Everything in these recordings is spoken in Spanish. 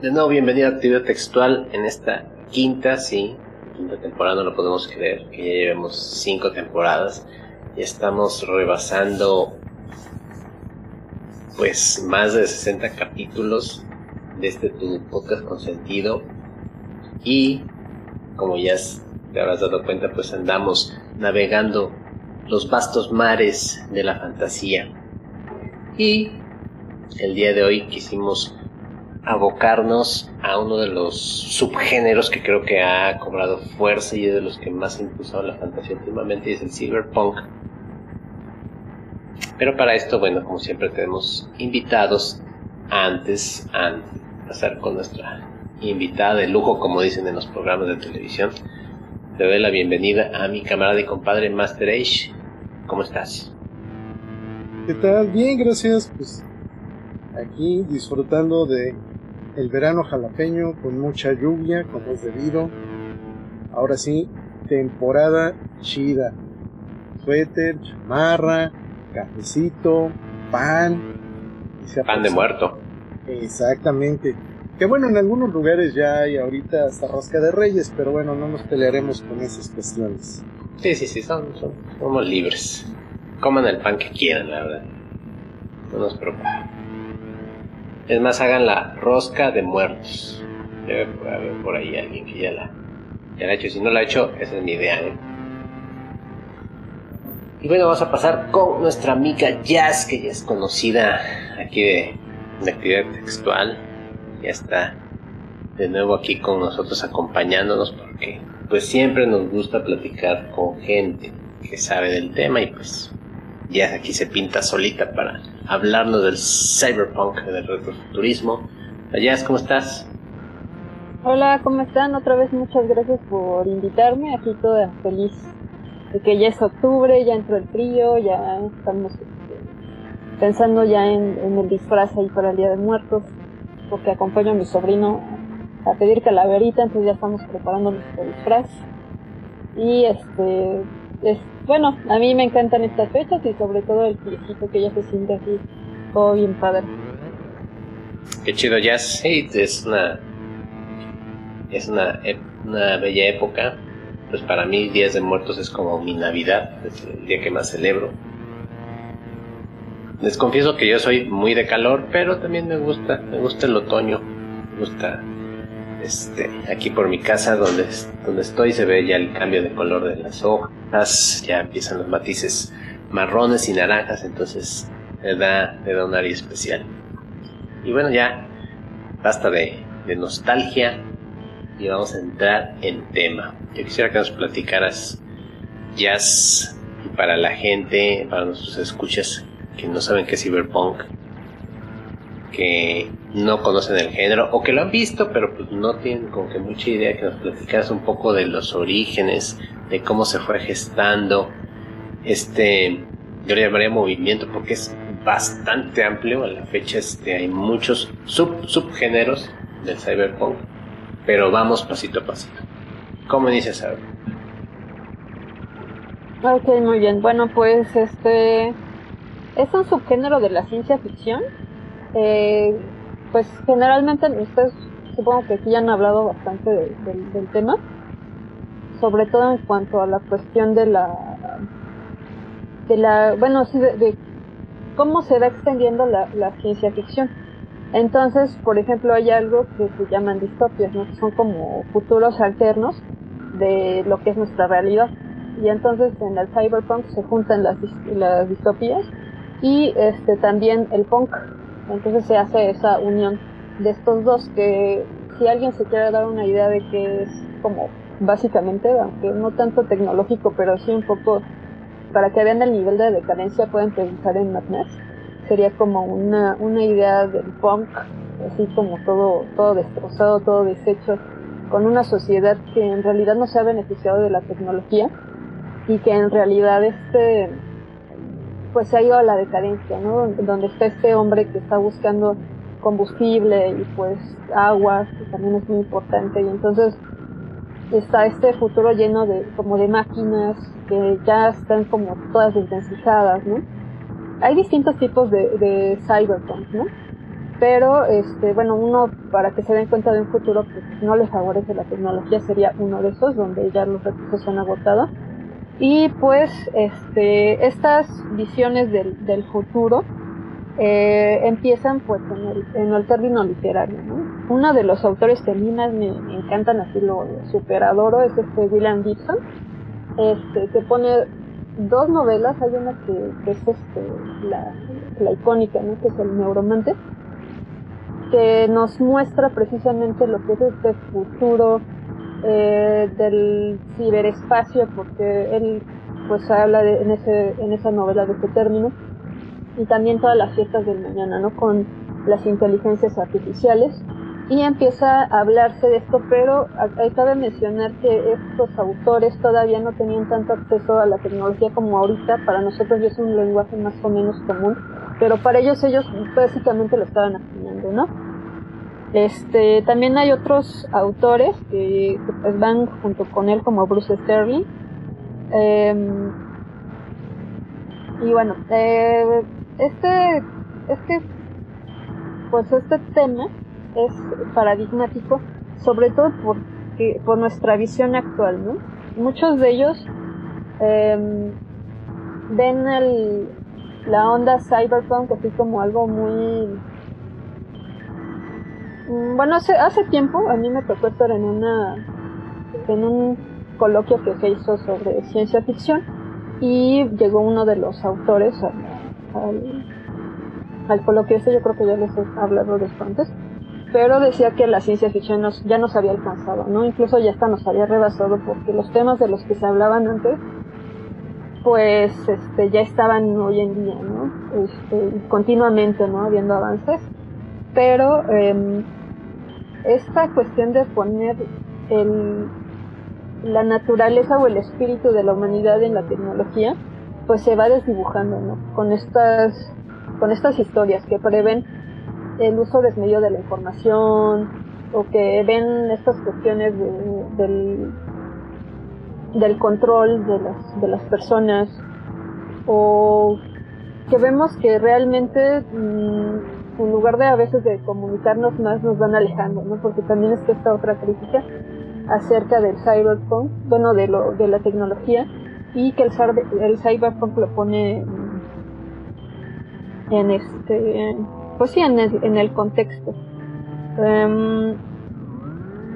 de nuevo bienvenido a Actividad Textual en esta quinta, sí, quinta temporada, no lo podemos creer, que ya llevamos cinco temporadas. Y estamos rebasando pues más de 60 capítulos de este tu podcast consentido y como ya te habrás dado cuenta pues andamos navegando los vastos mares de la fantasía. Y el día de hoy quisimos abocarnos a uno de los subgéneros que creo que ha cobrado fuerza y es de los que más ha impulsado la fantasía últimamente y es el cyberpunk. Pero para esto, bueno, como siempre tenemos invitados antes, a pasar con nuestra invitada de lujo, como dicen en los programas de televisión. Te doy la bienvenida a mi camarada y compadre Master Age. ¿Cómo estás? ¿Qué tal? Bien, gracias. Pues aquí disfrutando de el verano jalapeño con mucha lluvia, como es debido. Ahora sí, temporada chida. Suéter, chamarra, cafecito, pan. pan de muerto. Exactamente. Que bueno, en algunos lugares ya hay ahorita hasta rosca de reyes, pero bueno, no nos pelearemos con esas cuestiones. Sí, sí, sí, son, somos libres. Coman el pan que quieran, la verdad. No nos preocupa. Es más, hagan la rosca de muertos. Debe haber por ahí alguien que ya la, la ha hecho. Si no la ha hecho, esa es mi idea. ¿eh? Y bueno, vamos a pasar con nuestra amiga Jazz, que ya es conocida aquí de, de actividad textual. Ya está de nuevo aquí con nosotros acompañándonos porque pues siempre nos gusta platicar con gente que sabe del tema y pues ya aquí se pinta solita para hablarnos del cyberpunk, del retrofuturismo. Ayas, ¿cómo estás? Hola, ¿cómo están? Otra vez muchas gracias por invitarme. Aquí toda feliz de que ya es octubre, ya entró el frío, ya estamos este, pensando ya en, el disfraz ahí para el Día de Muertos, porque acompaño a mi sobrino a pedir calaverita, entonces ya estamos preparando nuestro disfraz. Y este, es, bueno, a mí me encantan estas fechas y sobre todo el viejito que ya se siente así, todo bien padre. Qué chido, ya sí, es una es una, una bella época. Pues para mí Días de Muertos es como mi Navidad, es el día que más celebro. Les confieso que yo soy muy de calor, pero también me gusta, me gusta el otoño, me gusta este, aquí por mi casa donde, donde estoy se ve ya el cambio de color de las hojas, ya empiezan los matices marrones y naranjas, entonces le da, le da un área especial. Y bueno, ya basta de, nostalgia y vamos a entrar en tema. Yo quisiera que nos platicaras jazz para la gente, para nuestros escuchas que no saben qué es cyberpunk, que no conocen el género o que lo han visto pero pues no tienen como que mucha idea que nos platicaras un poco de los orígenes, de cómo se fue gestando este, yo le llamaría movimiento porque es bastante amplio, a la fecha este, hay muchos sub, subgéneros del cyberpunk, pero vamos pasito a pasito. ¿Cómo inicias a Ok, muy bien. Bueno, pues este es un subgénero de la ciencia ficción eh, pues generalmente ustedes supongo que aquí han hablado bastante del tema, sobre todo en cuanto a la cuestión de la, de la, bueno, sí, de, cómo se va extendiendo la, ciencia ficción. Entonces, por ejemplo, hay algo que se llaman distopias, ¿no? que son como futuros alternos de lo que es nuestra realidad. Y entonces en el cyberpunk se juntan las, las distopías y este también el punk, entonces se hace esa unión de estos dos que si alguien se quiere dar una idea de que es como básicamente, aunque no tanto tecnológico, pero sí un poco para que vean el nivel de decadencia pueden pensar en Madness. Sería como una, una idea del punk, así como todo, todo destrozado, todo deshecho, con una sociedad que en realidad no se ha beneficiado de la tecnología y que en realidad este pues se ha ido a la decadencia, ¿no? Donde está este hombre que está buscando combustible y pues agua, que también es muy importante, y entonces está este futuro lleno de como de máquinas que ya están como todas intensificadas, ¿no? Hay distintos tipos de, de cyberpunk, ¿no? pero este bueno uno para que se den cuenta de un futuro que no le favorece la tecnología sería uno de esos donde ya los recursos se han agotado y pues este estas visiones del, del futuro eh, empiezan pues en el, en el término literario ¿no? uno de los autores que a mí más me, encantan así lo super adoro es este William Gibson este que pone dos novelas hay una que, es este la, la icónica ¿no? que es el neuromante que nos muestra precisamente lo que es este futuro eh, del ciberespacio, porque él pues habla de, en, ese, en esa novela de este término, y también todas las fiestas del mañana, ¿no? Con las inteligencias artificiales, y empieza a hablarse de esto, pero cabe mencionar que estos autores todavía no tenían tanto acceso a la tecnología como ahorita, para nosotros ya es un lenguaje más o menos común, pero para ellos ellos básicamente lo estaban afinando, ¿no? Este, también hay otros autores que, pues, van junto con él como Bruce Sterling. Em, y bueno, eh, este, este, pues este tema es paradigmático, sobre todo porque, por nuestra visión actual, ¿no? Muchos de ellos eh, ven el, la onda cyberpunk así como algo muy bueno hace hace tiempo a mí me tocó estar en una en un coloquio que se hizo sobre ciencia ficción y llegó uno de los autores al, al, coloquio ese yo creo que ya les he hablado de esto antes pero decía que la ciencia ficción nos, ya nos había alcanzado, ¿no? Incluso ya hasta nos había rebasado porque los temas de los que se hablaban antes pues este, ya estaban hoy en día, ¿no? Este, continuamente, ¿no? Habiendo avances. Pero eh, esta cuestión de poner el, la naturaleza o el espíritu de la humanidad en la tecnología, pues se va desdibujando, ¿no? Con estas, con estas historias que prevén el uso desmedido de la información o que ven estas cuestiones de, del del control de las, de las personas o que vemos que realmente mm, en lugar de a veces de comunicarnos más nos van alejando, ¿no? Porque también está esta otra crítica acerca del cyberpunk, bueno, de, lo, de la tecnología y que el, el cyberpunk lo pone en este, pues sí, en el, en el contexto. Um,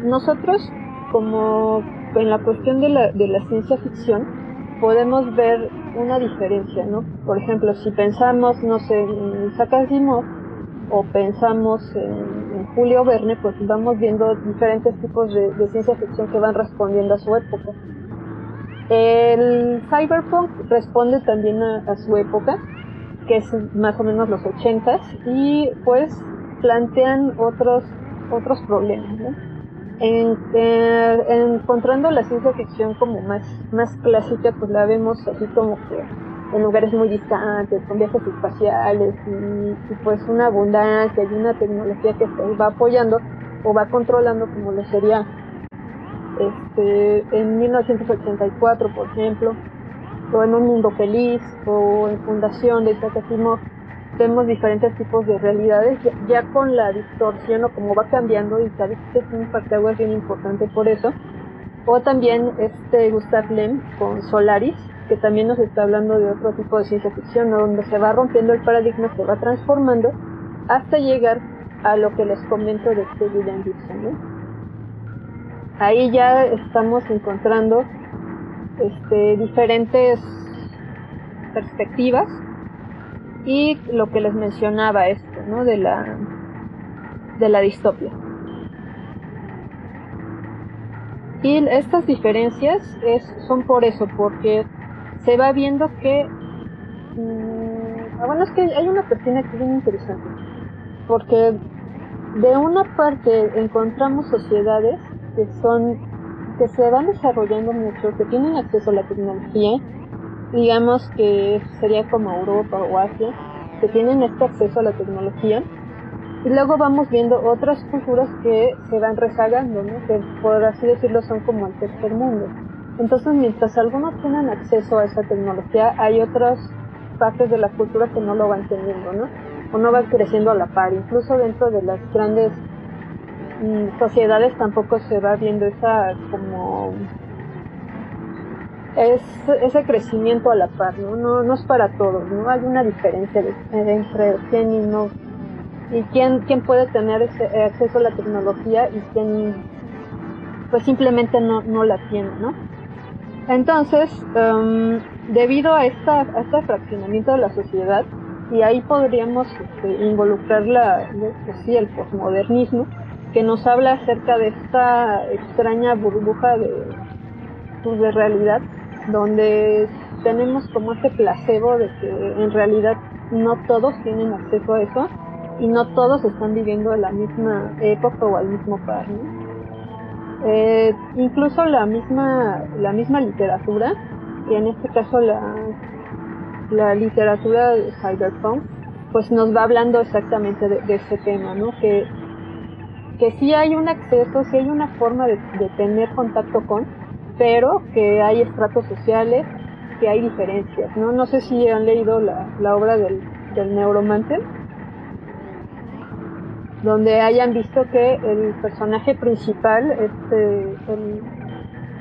nosotros como en la cuestión de la, de la ciencia ficción podemos ver una diferencia, ¿no? Por ejemplo, si pensamos, no sé, en Isaac o pensamos en, Julio Verne, pues vamos viendo diferentes tipos de, ciencia ficción que van respondiendo a su época. El cyberpunk responde también a, su época, que es más o menos los ochentas, y pues plantean otros otros problemas, ¿no? en, encontrando la ciencia ficción como más, más clásica, pues la vemos así como que en lugares muy distantes, con viajes espaciales y, pues una abundancia y una tecnología que se va apoyando o va controlando como lo sería este, en 1984, por ejemplo, o en Un Mundo Feliz, o en Fundación de Isaac Asimov, vemos diferentes tipos de realidades ya, con la distorsión o como va cambiando y sabes que es un factor bien importante por eso. O también este Gustav Lem con Solaris que también nos está hablando de otro tipo de ciencia ficción donde se va rompiendo el paradigma se va transformando hasta llegar a lo que les comento de este William Gibson ahí ya estamos encontrando este diferentes perspectivas y lo que les mencionaba esto, ¿no? De la, de la distopia. Y estas diferencias son por eso, porque se va viendo que... Mm, ah, bueno, es que hay una persona que es muy interesante, porque de una parte encontramos sociedades que son que se van desarrollando mucho, que tienen acceso a la tecnología digamos que sería como Europa o Asia, que tienen este acceso a la tecnología. Y luego vamos viendo otras culturas que se van rezagando, ¿no? que por así decirlo son como el tercer mundo. Entonces, mientras algunos tienen acceso a esa tecnología, hay otras partes de la cultura que no lo van teniendo, ¿no? o no va creciendo a la par. Incluso dentro de las grandes mm, sociedades tampoco se va viendo esa como es ese crecimiento a la par, ¿no? No, no es para todos, ¿no? Hay una diferencia de, entre quién y no y quién, quién puede tener ese acceso a la tecnología y quién pues simplemente no, no la tiene, ¿no? Entonces, em, debido a, esta, a este fraccionamiento de la sociedad, y ahí podríamos este, involucrar la, pues sí, el posmodernismo, que nos habla acerca de esta extraña burbuja de, pues, de realidad, donde tenemos como este placebo de que en realidad no todos tienen acceso a eso y no todos están viviendo la misma época o al mismo par. Eh, incluso la misma, la misma literatura, y en este caso la, la literatura de cyberpunk, pues nos va hablando exactamente de, ese tema, ¿no? Que, que sí hay un acceso, sí hay una forma de, tener contacto con, pero que hay estratos sociales, que hay diferencias, ¿no? No sé si han leído la, la obra del, del donde hayan visto que el personaje principal, este, el,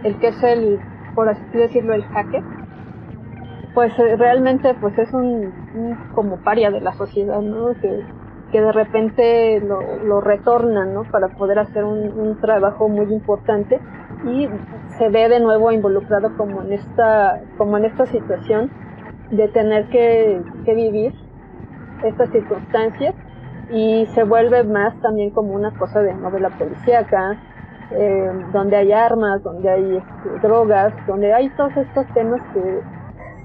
el que es el, por así decirlo, el hacker, pues eh, realmente pues es un, como paria de la sociedad, ¿no? Que, que de repente lo, lo retornan, ¿no? Para poder hacer un, un, trabajo muy importante y se ve de nuevo involucrado como en esta, como en esta situación de tener que, que vivir estas circunstancias y se vuelve más también como una cosa de novela policíaca, eh, donde hay armas, donde hay este, drogas, donde hay todos estos temas que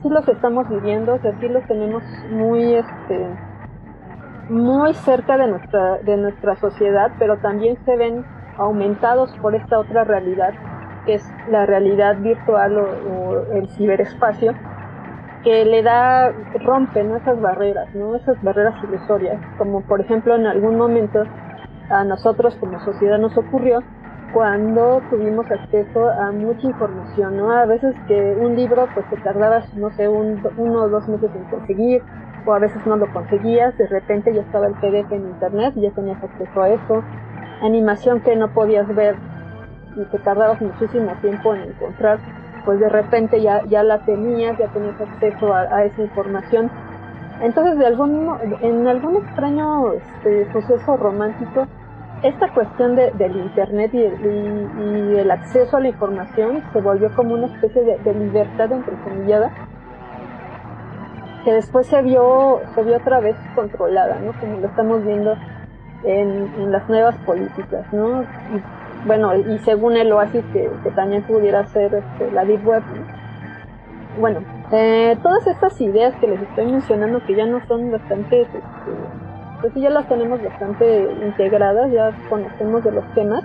sí los estamos viviendo, o sea, sí los tenemos muy, este, muy cerca de nuestra, de nuestra sociedad, pero también se ven aumentados por esta otra realidad, que es la realidad virtual o el ciberespacio, que le da, rompe ¿no? esas barreras, ¿no? esas barreras ilusorias, como por ejemplo en algún momento a nosotros como sociedad nos ocurrió cuando tuvimos acceso a mucha información, ¿no? A veces que un libro pues te tardabas, no sé, un, uno o dos meses en conseguir, o a veces no lo conseguías, de repente ya estaba el PDF en internet ya tenías acceso a eso, animación que no podías ver y te tardabas muchísimo tiempo en encontrar, pues de repente ya, ya la tenías, ya tenías acceso a, esa información. Entonces, de algún, en algún extraño este, suceso romántico, esta cuestión de, del Internet y, el acceso a la información se volvió como una especie de, libertad entrecomillada que después se vio, se vio otra vez controlada, ¿no? Como lo estamos viendo en, en las nuevas políticas, ¿no? Bueno, y según el Oasis que, que también pudiera ser este, la Deep Web. Bueno, eh, todas estas ideas que les estoy mencionando que ya no son bastante, este, pues ya las tenemos bastante integradas, ya conocemos de los temas,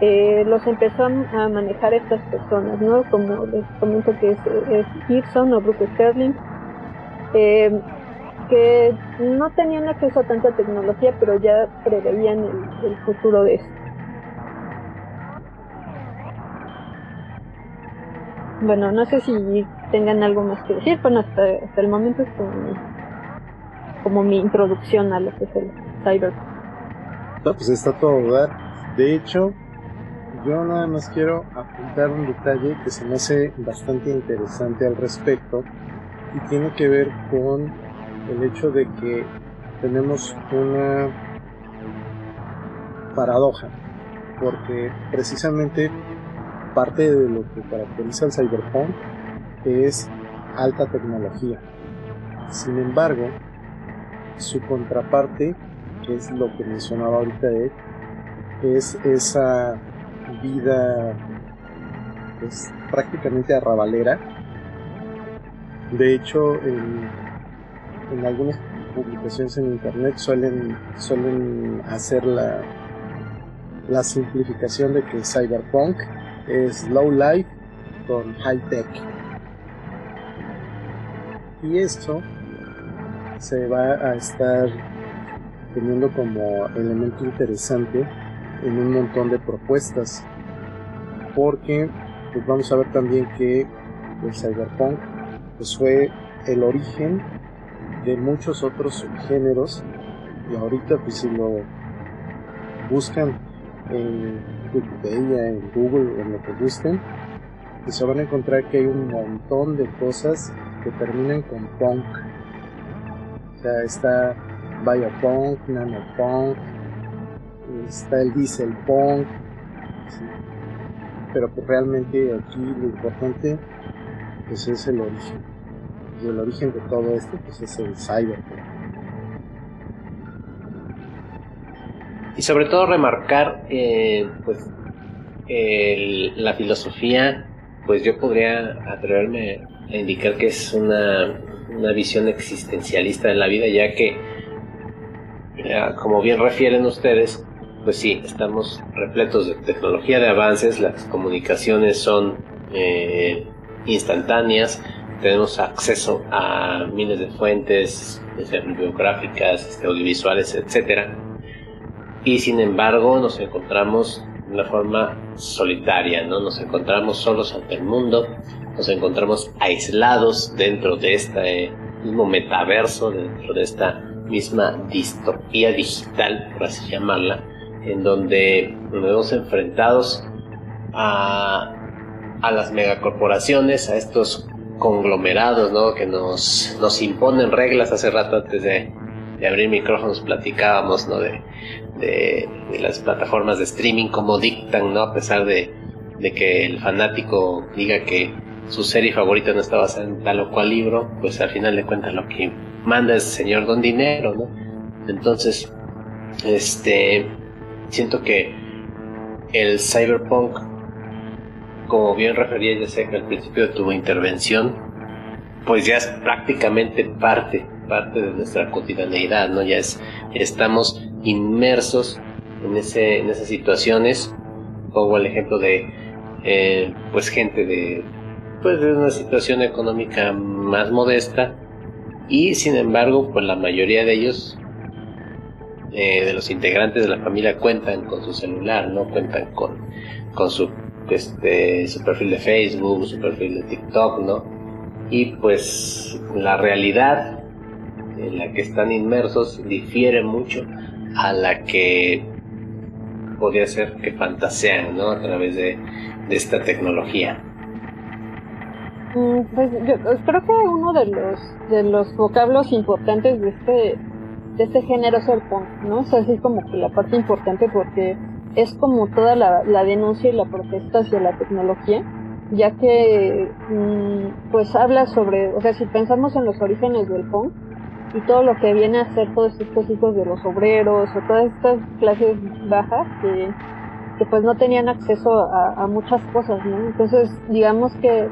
eh, los empezó a manejar estas personas, ¿no? Como les comento que es, es Gibson o Bruce Sterling, eh, que no tenían acceso a tanta tecnología, pero ya preveían el, el futuro de esto. Bueno, no sé si tengan algo más que decir, pero hasta, hasta el momento es como, mi introducción a lo que es el cyber. No, pues está todo. De hecho, yo nada más quiero apuntar un detalle que se me hace bastante interesante al respecto y tiene que ver con el hecho de que tenemos una paradoja, porque precisamente parte de lo que caracteriza el cyberpunk es alta tecnología. Sin embargo, su contraparte, que es lo que mencionaba ahorita Ed, es esa vida pues, prácticamente arrabalera. De hecho, en, en algunas publicaciones en internet suelen, suelen hacer la, la simplificación de que cyberpunk es low life con high tech. Y esto se va a estar teniendo como elemento interesante en un montón de propuestas. Porque pues vamos a ver también que el cyberpunk pues fue el origen de muchos otros subgéneros y ahorita pues si lo buscan en Wikipedia, en Google, en lo que gusten, pues se van a encontrar que hay un montón de cosas que terminan con punk. O sea, está biopunk, nanopunk, está el diesel punk, pero pues realmente aquí lo importante pues es el origen. Y el origen de todo esto pues es el cyberpunk. Y sobre todo remarcar eh, pues la filosofía, pues yo podría atreverme a indicar que es una, una visión existencialista de la vida, ya que, como bien refieren ustedes, pues sí, estamos repletos de tecnología de avances, las comunicaciones son eh, instantáneas, tenemos acceso a miles de fuentes bibliográficas, este, audiovisuales, etcétera, y sin embargo nos encontramos de una forma solitaria, ¿no? Nos encontramos solos ante el mundo, nos encontramos aislados dentro de este mismo metaverso, dentro de esta misma distopía digital, por así llamarla, en donde nos vemos enfrentados a, a las megacorporaciones, a estos conglomerados ¿no? que nos, nos imponen reglas. Hace rato antes de, de abrir micrófonos platicábamos ¿no? de, de, las plataformas de streaming, como dictan, ¿no? a pesar de, de que el fanático diga que su serie favorita no está basada en tal o cual libro, pues al final de cuentas lo que manda es señor Don Dinero, ¿no? Entonces, este, siento que el cyberpunk, como bien refería ya sé que al principio de tu intervención, pues ya es prácticamente parte, parte de nuestra cotidianeidad, ¿no? Ya es, estamos inmersos en, ese, en esas situaciones. Pongo el ejemplo de, eh, pues gente de, pues de una situación económica más modesta y sin embargo, pues la mayoría de ellos eh, de los integrantes de la familia cuentan con su celular, ¿no? Cuentan con, con su, este, su perfil de Facebook, su perfil de TikTok, ¿no? Y pues la realidad en la que están inmersos difiere mucho a la que podría ser que fantasean, ¿no? A través de, esta tecnología. Mm, pues yo creo que uno de los de los vocablos importantes de este de este género es el punk, ¿no? Es así como que la parte importante porque es como toda la, denuncia y la protesta hacia la tecnología, ya que mm, pues habla sobre, o sea, si pensamos en los orígenes del punk y todo lo que viene a ser todos estos hijos de los obreros o todas estas clases bajas que, que pues no tenían acceso a, muchas cosas, ¿no? Entonces, digamos que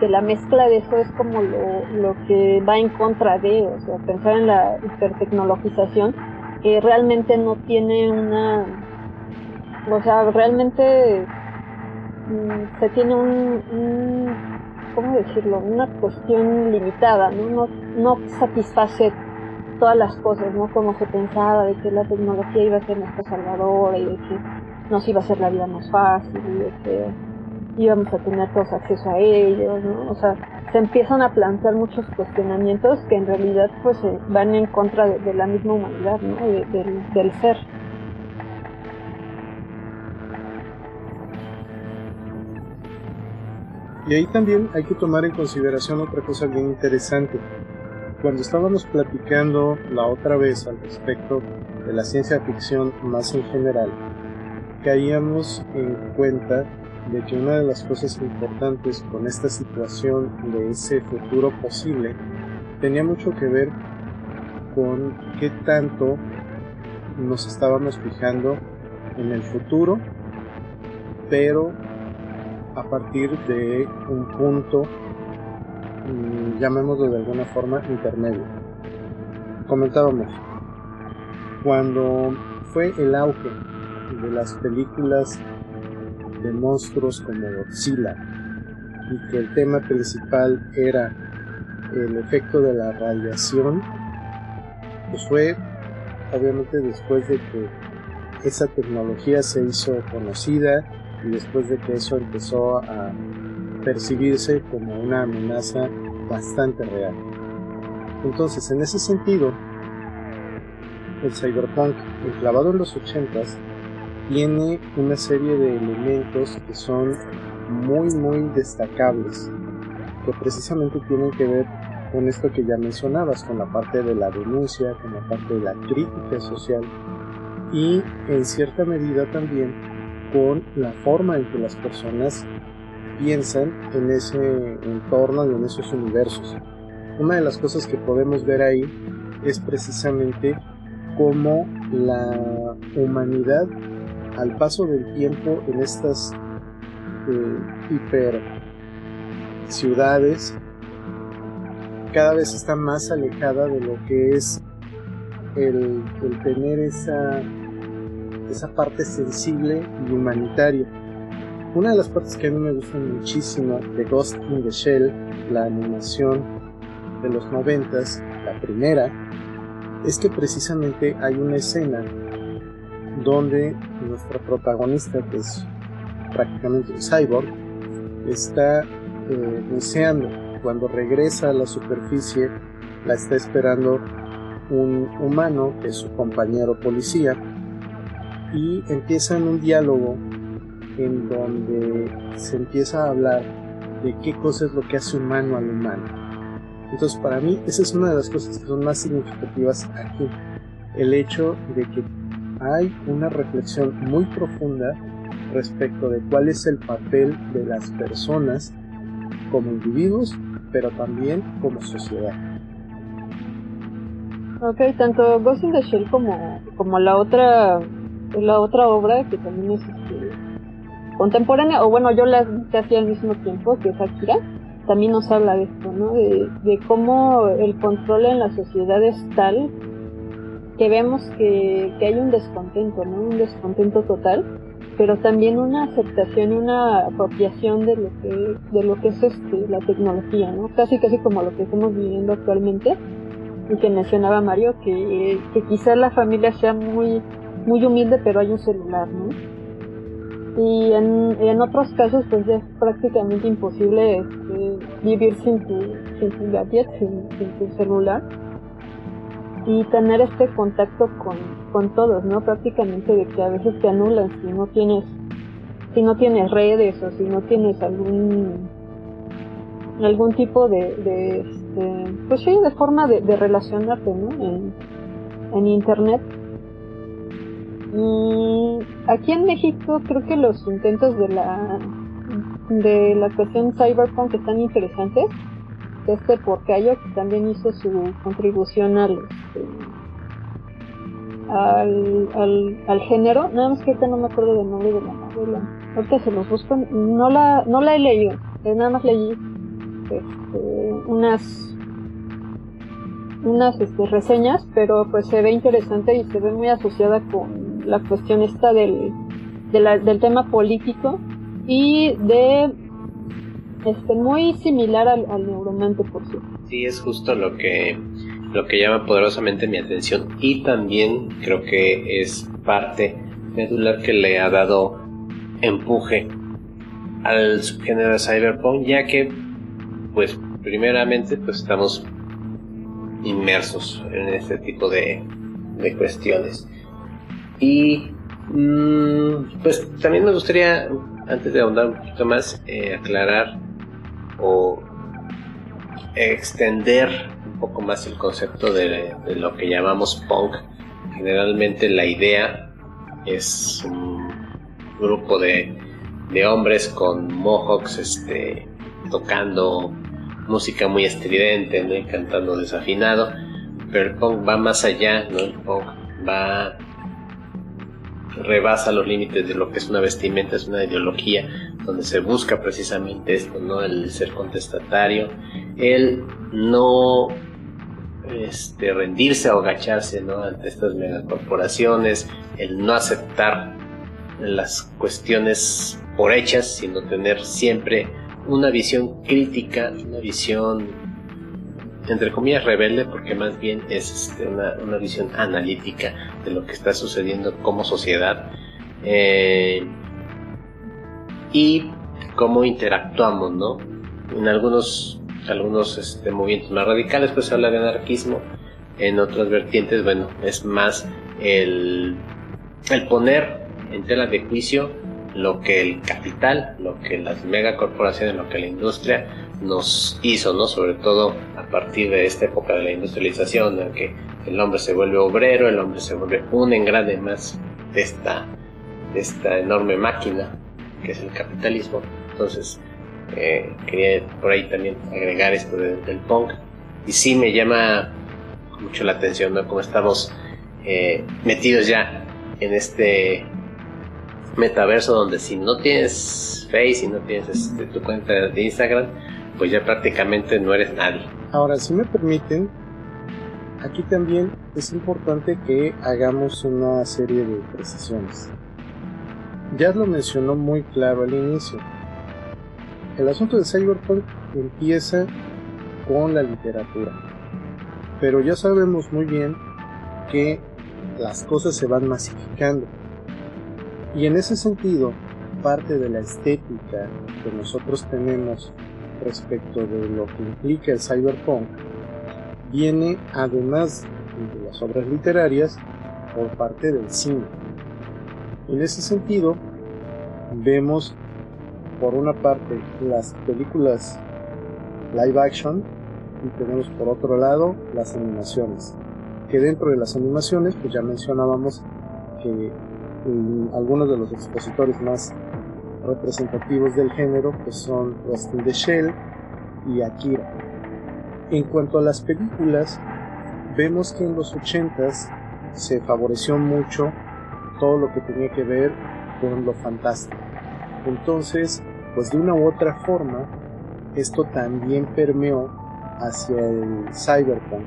que la mezcla de eso es como lo, lo que va en contra de, o sea, pensar en la hipertecnologización, que realmente no tiene una, o sea, realmente mm, se tiene un, un, ¿cómo decirlo? Una cuestión limitada, ¿no? No, no satisface todas las cosas, ¿no? Como se pensaba de que la tecnología iba a ser nuestra salvadora y de que nos iba a hacer la vida más fácil y de que íbamos a tener todos acceso a ellos, ¿no? O sea, se empiezan a plantear muchos cuestionamientos que en realidad pues van en contra de, la misma humanidad, ¿no? del ser. Y ahí también hay que tomar en consideración otra cosa bien interesante. Cuando estábamos platicando la otra vez al respecto de la ciencia ficción más en general, caíamos en cuenta de que una de las cosas importantes con esta situación de ese futuro posible tenía mucho que ver con qué tanto nos estábamos fijando en el futuro, pero a partir de un punto, llamémoslo de alguna forma, intermedio. Comentábamos, cuando fue el auge de las películas de monstruos como Godzilla y que el tema principal era el efecto de la radiación, pues fue obviamente después de que esa tecnología se hizo conocida y después de que eso empezó a percibirse como una amenaza bastante real. Entonces, en ese sentido, el cyberpunk enclavado en los 80s tiene una serie de elementos que son muy muy destacables que precisamente tienen que ver con esto que ya mencionabas, con la parte de la denuncia, con la parte de la crítica social y en cierta medida también con la forma en que las personas piensan en ese entorno y en esos universos. Una de las cosas que podemos ver ahí es precisamente cómo la humanidad al paso del tiempo en estas eh, hiper ciudades cada vez está más alejada de lo que es el, el tener esa, esa parte sensible y humanitaria. Una de las partes que a mí me gustan muchísimo de Ghost in the Shell, la animación de los noventas, la primera, es que precisamente hay una escena donde nuestra protagonista, que es prácticamente un cyborg, está eh, buceando. Cuando regresa a la superficie, la está esperando un humano, que es su compañero policía, y empiezan un diálogo en donde se empieza a hablar de qué cosa es lo que hace humano al humano. Entonces para mí esa es una de las cosas que son más significativas aquí. El hecho de que hay una reflexión muy profunda respecto de cuál es el papel de las personas como individuos, pero también como sociedad. Ok, tanto Ghost in the Shell como, como la otra la otra obra que también es contemporánea, o bueno, yo la vi hacía al mismo tiempo, que es Akira, también nos habla de esto, ¿no? De, de cómo el control en la sociedad es tal que vemos que, que hay un descontento, ¿no? Un descontento total, pero también una aceptación y una apropiación de lo que, de lo que es este, la tecnología, ¿no? Casi casi como lo que estamos viviendo actualmente y que mencionaba Mario, que, que quizás la familia sea muy, muy humilde, pero hay un celular, ¿no? Y en, en otros casos, pues ya es prácticamente imposible este, vivir sin tu, sin tu gadget, sin, tu celular y tener este contacto con, con todos, ¿no? Prácticamente de que a veces te anulan si no tienes, si no tienes redes o si no tienes algún algún tipo de, de este, pues sí, de forma de, de relacionarte, ¿no? En, en internet. Y aquí en México creo que los intentos de la de la cuestión cyberpunk están interesantes. Este Porcayo que también hizo su contribución al, este, al, al, al, género, nada más que ahorita no me acuerdo del nombre de la novela, ahorita se los busco, no la, no la he leído, eh, nada más leí este, unas unas este, reseñas, pero pues se ve interesante y se ve muy asociada con la cuestión esta del, del tema político y de este, muy similar al, al neuromante, por cierto. Sí, es justo lo que, lo que llama poderosamente mi atención y también creo que es parte medular que le ha dado empuje al subgénero de cyberpunk, ya que, pues, primeramente, pues estamos inmersos en este tipo de, de cuestiones. Y, mmm, pues, también me gustaría, antes de ahondar un poquito más, eh, aclarar o extender un poco más el concepto de, de, lo que llamamos punk. Generalmente la idea es un grupo de, de hombres con mohawks este, tocando música muy estridente, ¿no? cantando desafinado, pero el punk va más allá, ¿no? el punk va rebasa los límites de lo que es una vestimenta, es una ideología donde se busca precisamente esto, ¿no? El ser contestatario, el no este, rendirse o agacharse. Ante estas megacorporaciones, el no aceptar las cuestiones por hechas, sino tener siempre una visión crítica, una visión entre comillas rebelde porque más bien es este, una, una, visión analítica de lo que está sucediendo como sociedad eh, y cómo interactuamos, ¿no? En algunos algunos este, movimientos más radicales, pues se habla de anarquismo. En otras vertientes, bueno, es más el, el poner en tela de juicio lo que el capital, lo que las megacorporaciones, lo que la industria nos hizo, ¿no? Sobre todo a partir de esta época de la industrialización, en que el hombre se vuelve obrero, el hombre se vuelve un engrane más de esta, de esta enorme máquina que es el capitalismo. Entonces, eh, quería por ahí también agregar esto del punk. Y sí me llama mucho la atención, ¿no? Como estamos eh, metidos ya en este metaverso donde si no tienes Face y no tienes este, tu cuenta de Instagram, pues ya prácticamente no eres nadie. Ahora, si me permiten, aquí también es importante que hagamos una serie de precisiones. Ya lo mencionó muy claro al inicio. El asunto de Cyberpunk empieza con la literatura. Pero ya sabemos muy bien que las cosas se van masificando. Y en ese sentido, parte de la estética que nosotros tenemos respecto de lo que implica el cyberpunk viene además de las obras literarias por parte del cine. En ese sentido, vemos por una parte las películas live action y tenemos por otro lado las animaciones. Que dentro de las animaciones, pues ya mencionábamos que algunos de los expositores más representativos del género pues son Ghost in the Shell y Akira. En cuanto a las películas, vemos que en los 80s se favoreció mucho todo lo que tenía que ver con lo fantástico. Entonces, pues de una u otra forma, esto también permeó hacia el cyberpunk.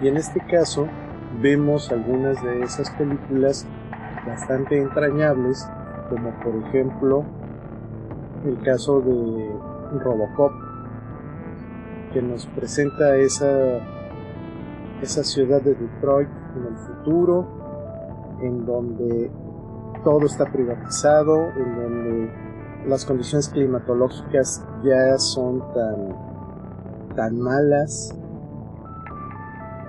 Y en este caso, vemos algunas de esas películas bastante entrañables, como por ejemplo el caso de Robocop, que nos presenta esa, esa ciudad de Detroit en el futuro, en donde todo está privatizado, en donde las condiciones climatológicas ya son tan, tan malas,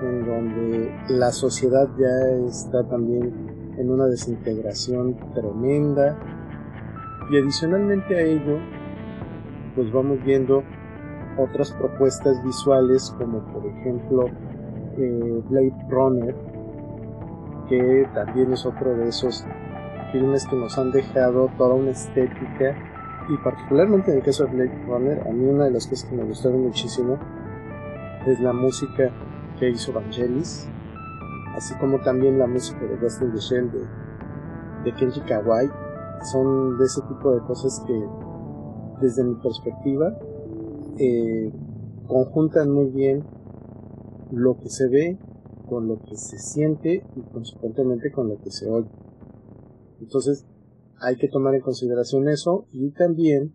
en donde la sociedad ya está también en una desintegración tremenda, y adicionalmente a ello, pues vamos viendo otras propuestas visuales como por ejemplo eh, Blade Runner, que también es otro de esos filmes que nos han dejado toda una estética y particularmente en el caso de Blade Runner, a mí una de las cosas que me gustaron muchísimo es la música que hizo Vangelis, así como también la música de Ghost in de, de Kenji Kawai, son de ese tipo de cosas que desde mi perspectiva eh, conjuntan muy bien lo que se ve con lo que se siente y consecuentemente con lo que se oye. Entonces hay que tomar en consideración eso y también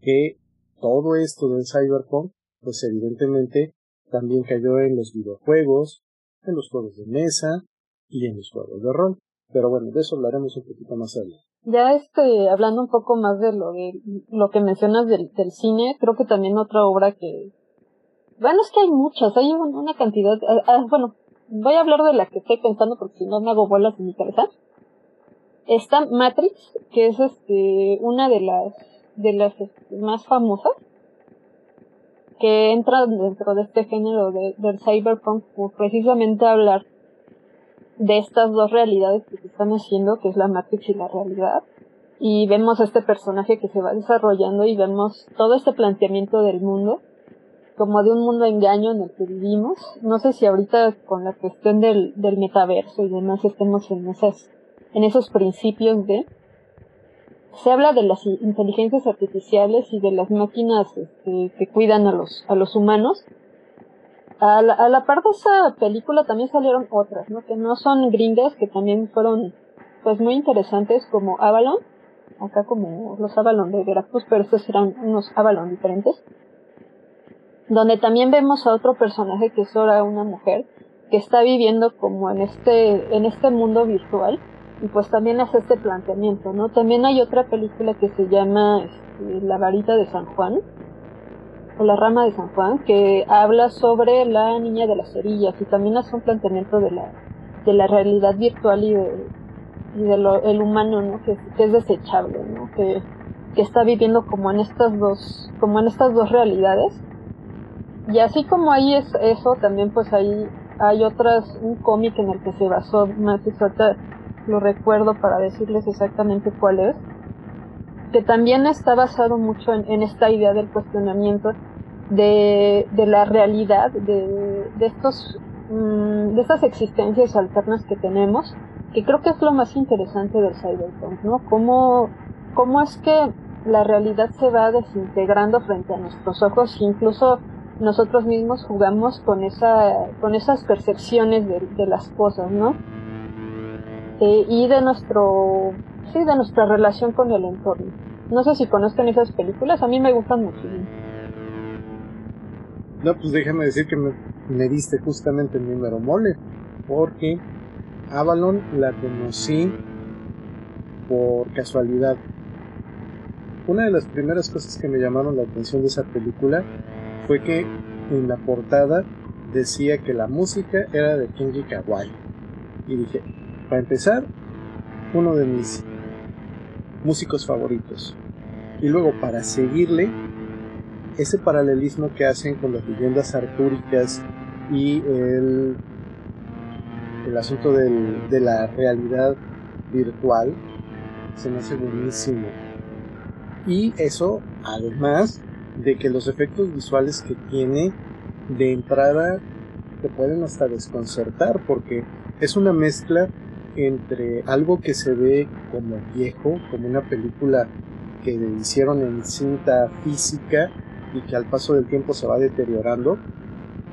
que todo esto del cyberpunk pues evidentemente también cayó en los videojuegos, en los juegos de mesa y en los juegos de rol. Pero bueno, de eso hablaremos un poquito más adelante. Ya este, hablando un poco más de lo de lo que mencionas del, cine, creo que también otra obra que, bueno, es que hay muchas, hay una cantidad, ah, ah, bueno, voy a hablar de la que estoy pensando porque si no me hago bolas en mi. Está Matrix, que es este, una de las, de las este, más famosas, que entra dentro de este género de, del cyberpunk por precisamente hablar de estas dos realidades que se están haciendo, que es la Matrix y la realidad. Y vemos a este personaje que se va desarrollando y vemos todo este planteamiento del mundo, como de un mundo engaño en el que vivimos. No sé si ahorita con la cuestión del, del metaverso y demás estemos en esas, en esos principios de, se habla de las inteligencias artificiales y de las máquinas este, que cuidan a los, a los humanos, a la, a la par de esa película también salieron otras, ¿no? Que no son gringas, que también fueron, pues, muy interesantes, como Avalon, acá como los Avalon de Veracruz, pero estos eran unos Avalon diferentes, donde también vemos a otro personaje que es ahora una mujer, que está viviendo como en este, en este mundo virtual, y pues también hace este planteamiento, ¿no? También hay otra película que se llama este, La varita de San Juan, o la rama de San Juan, que habla sobre la niña de las cerillas y también hace un planteamiento de la, de la realidad virtual y de, y de lo, el humano, ¿no? Que, es desechable, ¿no? Que, que está viviendo como en estas dos, como en estas dos realidades. Y así como ahí es eso, también pues ahí hay otras, un cómic en el que se basó Matrix, lo recuerdo para decirles exactamente cuál es, que también está basado mucho en, esta idea del cuestionamiento de, de la realidad, de, de estos, mm, de estas existencias alternas que tenemos, que creo que es lo más interesante del cyberpunk, ¿no? Cómo, cómo es que la realidad se va desintegrando frente a nuestros ojos, incluso nosotros mismos jugamos con esa, con esas percepciones de, las cosas, ¿no? Eh, y de nuestro, sí, de nuestra relación con el entorno. No sé si conozcan esas películas, a mí me gustan mucho. No, pues déjame decir que me, me diste justamente el número mole, porque Avalon la conocí por casualidad. Una de las primeras cosas que me llamaron la atención de esa película fue que en la portada decía que la música era de Kenji Kawai. Y dije, para empezar, uno de mis músicos favoritos. Y luego para seguirle, ese paralelismo que hacen con las leyendas artúricas y el, el asunto del, de la realidad virtual, se me hace buenísimo. Y eso, además, de que los efectos visuales que tiene de entrada te pueden hasta desconcertar porque es una mezcla entre algo que se ve como viejo, como una película que hicieron en cinta física y que al paso del tiempo se va deteriorando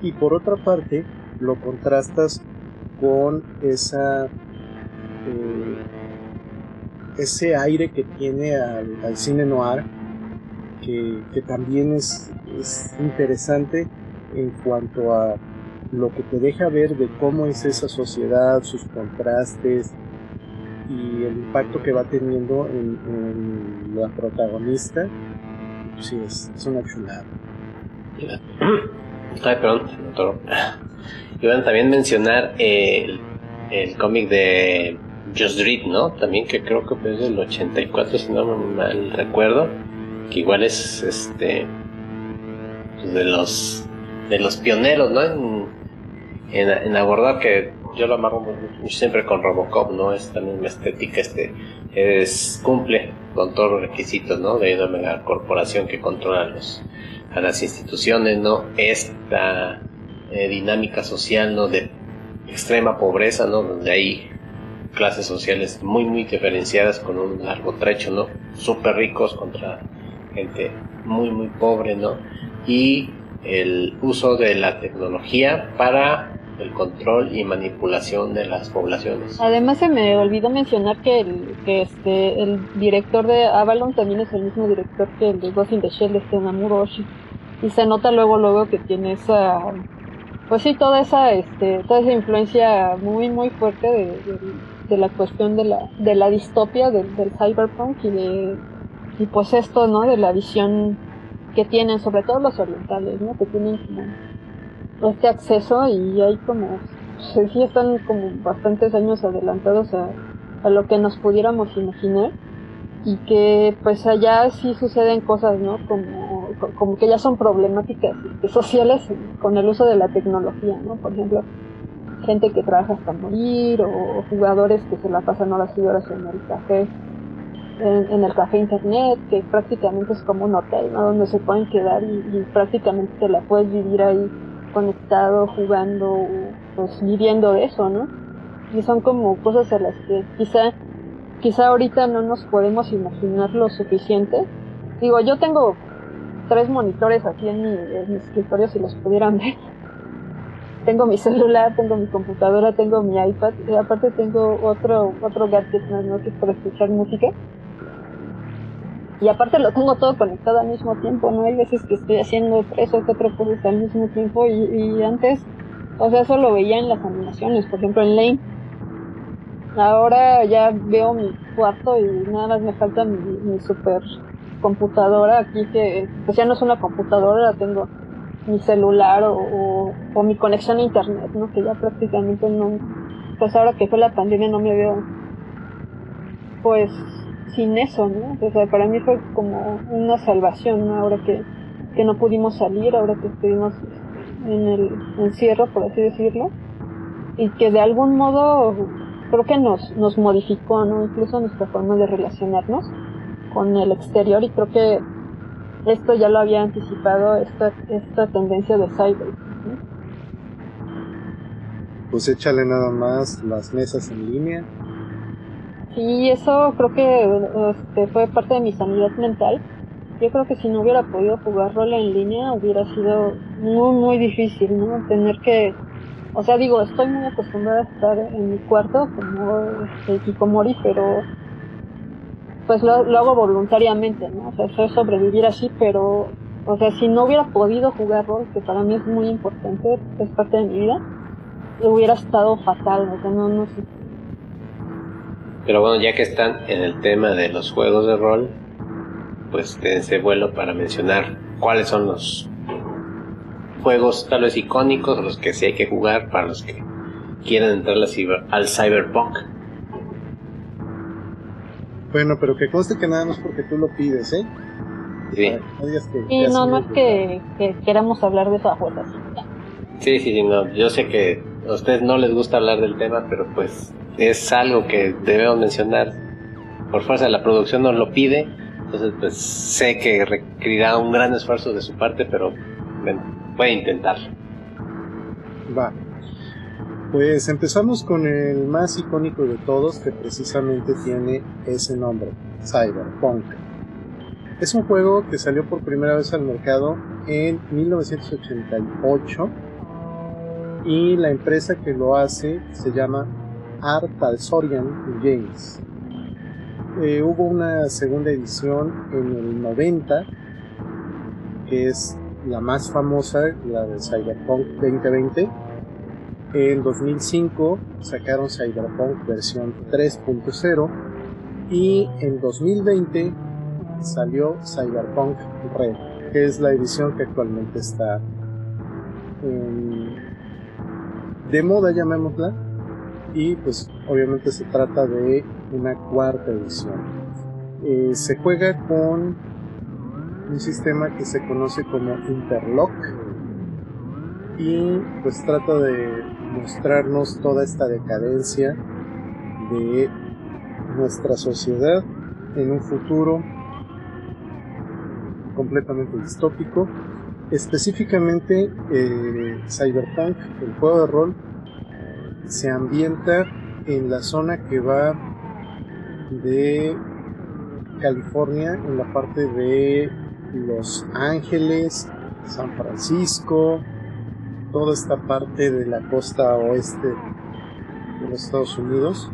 y por otra parte lo contrastas con esa eh, ese aire que tiene al, al cine noir que, también es, es interesante en cuanto a lo que te deja ver de cómo es esa sociedad, sus contrastes y el impacto que va teniendo en, la protagonista. Sí, es, es una chulada. Ay, perdón, Iban también mencionar el, el cómic de Just Read, ¿no? También que creo que es del 84, si no mal recuerdo que igual es este pues, de los de los pioneros ¿no? en, en, abordar que yo lo amarro siempre con Robocop no esta misma estética este es cumple con todos los requisitos no de una mega corporación que controla los a las instituciones no esta eh, dinámica social no de extrema pobreza no donde hay clases sociales muy muy diferenciadas con un largo trecho no súper ricos contra gente muy muy pobre, ¿no? Y el uso de la tecnología para el control y manipulación de las poblaciones. Además se me olvidó mencionar que el, que este el director de Avalon también es el mismo director que el de Ghost in the Shell, este Namuro Oshii. Y se nota luego luego que tiene esa pues sí toda esa este toda esa influencia muy muy fuerte de, de, la cuestión de la de la distopia del, del cyberpunk y de y pues esto, ¿no? De la visión que tienen, sobre todo los orientales, ¿no? Que tienen como este acceso y hay como, sí están como bastantes años adelantados a, a lo que nos pudiéramos imaginar y que pues allá sí suceden cosas, ¿no? Como, como que ya son problemáticas sociales con el uso de la tecnología, ¿no? Por ejemplo, gente que trabaja hasta morir o jugadores que se la pasan horas y horas en el café en, el café internet, que prácticamente es como un hotel, ¿no? Donde se pueden quedar y, prácticamente te la puedes vivir ahí conectado, jugando, pues viviendo eso, ¿no? Y son como cosas a las que quizá, quizá ahorita no nos podemos imaginar lo suficiente. Digo, yo tengo tres monitores aquí en mi, escritorio si los pudieran ver. tengo mi celular, tengo mi computadora, tengo mi iPad, y aparte tengo otro, otro gadget ¿no? que es para escuchar música y aparte lo tengo todo conectado al mismo tiempo, ¿no? Hay veces que estoy haciendo tres o cuatro cosas al mismo tiempo y, antes, o sea, eso lo veía en las animaciones, por ejemplo en Lane. Ahora ya veo mi cuarto y nada más me falta mi, super computadora aquí que pues ya no es una computadora, tengo mi celular o, o, mi conexión a internet, ¿no? Que ya prácticamente no, pues ahora que fue la pandemia no me veo, pues, sin eso, ¿no? O sea, para mí fue como una salvación, ¿no? Ahora que, que no pudimos salir, ahora que estuvimos en el encierro, por así decirlo, y que de algún modo creo que nos, nos modificó, ¿no? Incluso nuestra forma de relacionarnos con el exterior y creo que esto ya lo había anticipado, esta, esta tendencia de cyber. Pues échale nada más las mesas en línea. Sí, eso creo que este, fue parte de mi sanidad mental. Yo creo que si no hubiera podido jugar rol en línea hubiera sido muy, muy difícil, ¿no? Tener que o sea, digo, estoy muy acostumbrada a estar en mi cuarto como este, Mori, pero pues lo, hago voluntariamente, ¿no? O sea, soy sobrevivir así, pero, o sea, si no hubiera podido jugar rol, que para mí es muy importante, es parte de mi vida, hubiera estado fatal, o sea, no, no sé. Pero bueno, ya que están en el tema de los juegos de rol, pues dense vuelo para mencionar cuáles son los juegos tal vez icónicos, los que sí hay que jugar para los que quieran entrar al cyberpunk. Bueno, pero que conste que nada más porque tú lo pides, ¿eh? Sí. No, no, es que, queramos hablar de esa fuerza. Sí, sí, sí, no. Yo sé que a ustedes no les gusta hablar del tema, pero pues es algo que debemos mencionar. Por fuerza, la producción nos lo pide. Entonces, pues sé que requerirá un gran esfuerzo de su parte, pero bueno, Voy a intentar. Va. Pues empezamos con el más icónico de todos que precisamente tiene ese nombre, Cyberpunk. Es un juego que salió por primera vez al mercado en 1988 y la empresa que lo hace se llama Art Talsorian Games. Eh, hubo una segunda edición en el 90 que es la más famosa, la de Cyberpunk 2020. En 2005 sacaron Cyberpunk versión 3.0 y en 2020 salió Cyberpunk Red, que es la edición que actualmente está de moda, llamémosla. Y pues obviamente se trata de una cuarta edición. Eh, se juega con un sistema que se conoce como Interlock y pues trata de mostrarnos toda esta decadencia de nuestra sociedad en un futuro completamente distópico. Específicamente eh, Cyberpunk, el juego de rol, se ambienta en la zona que va de California, en la parte de los Ángeles, San Francisco, toda esta parte de la costa oeste de los Estados Unidos.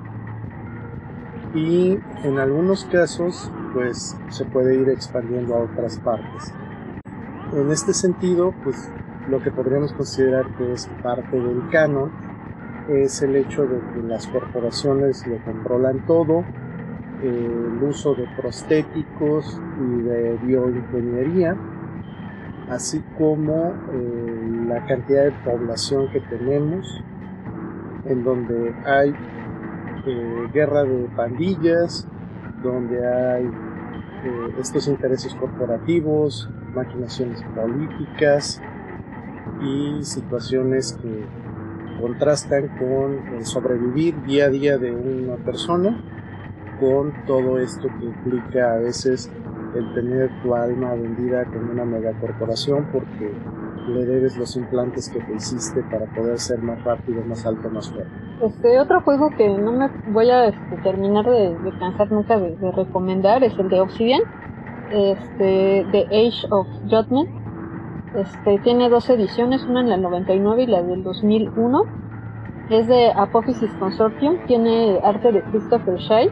Y en algunos casos, pues se puede ir expandiendo a otras partes. En este sentido, pues lo que podríamos considerar que es parte del canon es el hecho de que las corporaciones lo controlan todo, el uso de prostéticos y de bioingeniería, así como eh, la cantidad de población que tenemos, en donde hay eh, guerra de pandillas, donde hay eh, estos intereses corporativos, maquinaciones políticas y situaciones que contrastan con el sobrevivir día a día de una persona con todo esto que implica a veces el tener tu alma vendida con una megacorporación porque le debes los implantes que te hiciste para poder ser más rápido, más alto, más fuerte. Este otro juego que no me voy a este, terminar de, cansar nunca de, recomendar es el de Obsidian, este, The Age of Judgment. Este, tiene dos ediciones, una en la 99 y la del 2001. Es de Apophysis Consortium, tiene arte de Christopher Shea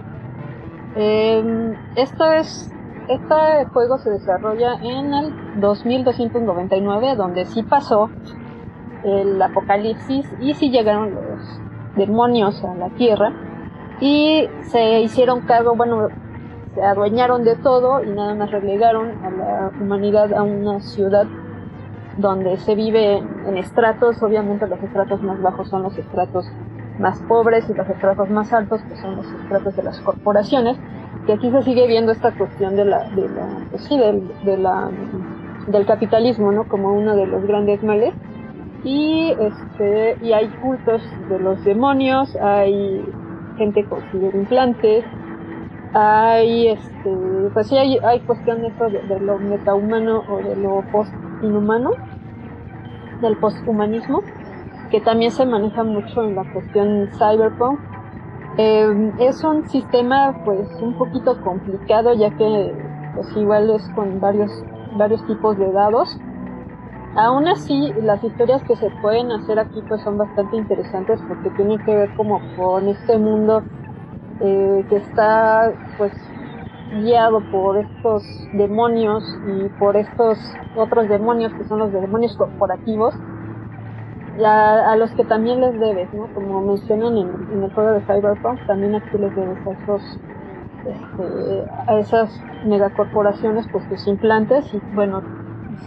eh, esto es, este juego se desarrolla en el 2299, donde sí pasó el apocalipsis y sí llegaron los demonios a la Tierra y se hicieron cargo, bueno, se adueñaron de todo y nada más relegaron a la humanidad a una ciudad donde se vive en estratos, obviamente los estratos más bajos son los estratos más pobres y los estratos más altos que son los estratos de las corporaciones, que aquí se sigue viendo esta cuestión de la, de la pues sí, del, del capitalismo, ¿no? Como uno de los grandes males. Y, este, y hay cultos de los demonios, hay gente con implantes, hay, este, pues sí hay, hay cuestiones de, de lo metahumano o de lo post-inhumano, del posthumanismo, que también se maneja mucho en la cuestión cyberpunk. Eh, es un sistema pues un poquito complicado ya que pues igual es con varios varios tipos de dados. Aún así, las historias que se pueden hacer aquí pues son bastante interesantes porque tienen que ver como con este mundo eh, que está pues guiado por estos demonios y por estos otros demonios que son los demonios corporativos a, los que también les debes, ¿no? Como mencionan en, el juego de Cyberpunk, también aquí les debes a esos este, a esas megacorporaciones pues tus implantes y bueno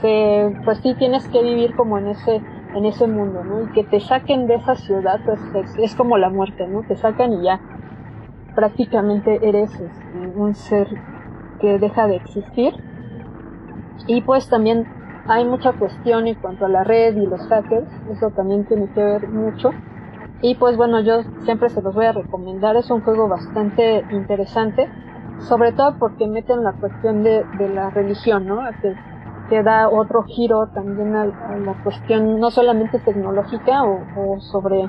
se, pues sí tienes que vivir como en ese en ese mundo no y que te saquen de esa ciudad pues es, es como la muerte no te sacan y ya prácticamente eres este, un ser que deja de existir y pues también hay mucha cuestión en cuanto a la red y los hackers, eso también tiene que ver mucho. Y pues bueno, yo siempre se los voy a recomendar, es un juego bastante interesante, sobre todo porque meten la cuestión de, de la religión, ¿no? Que, da otro giro también a, la cuestión no solamente tecnológica o sobre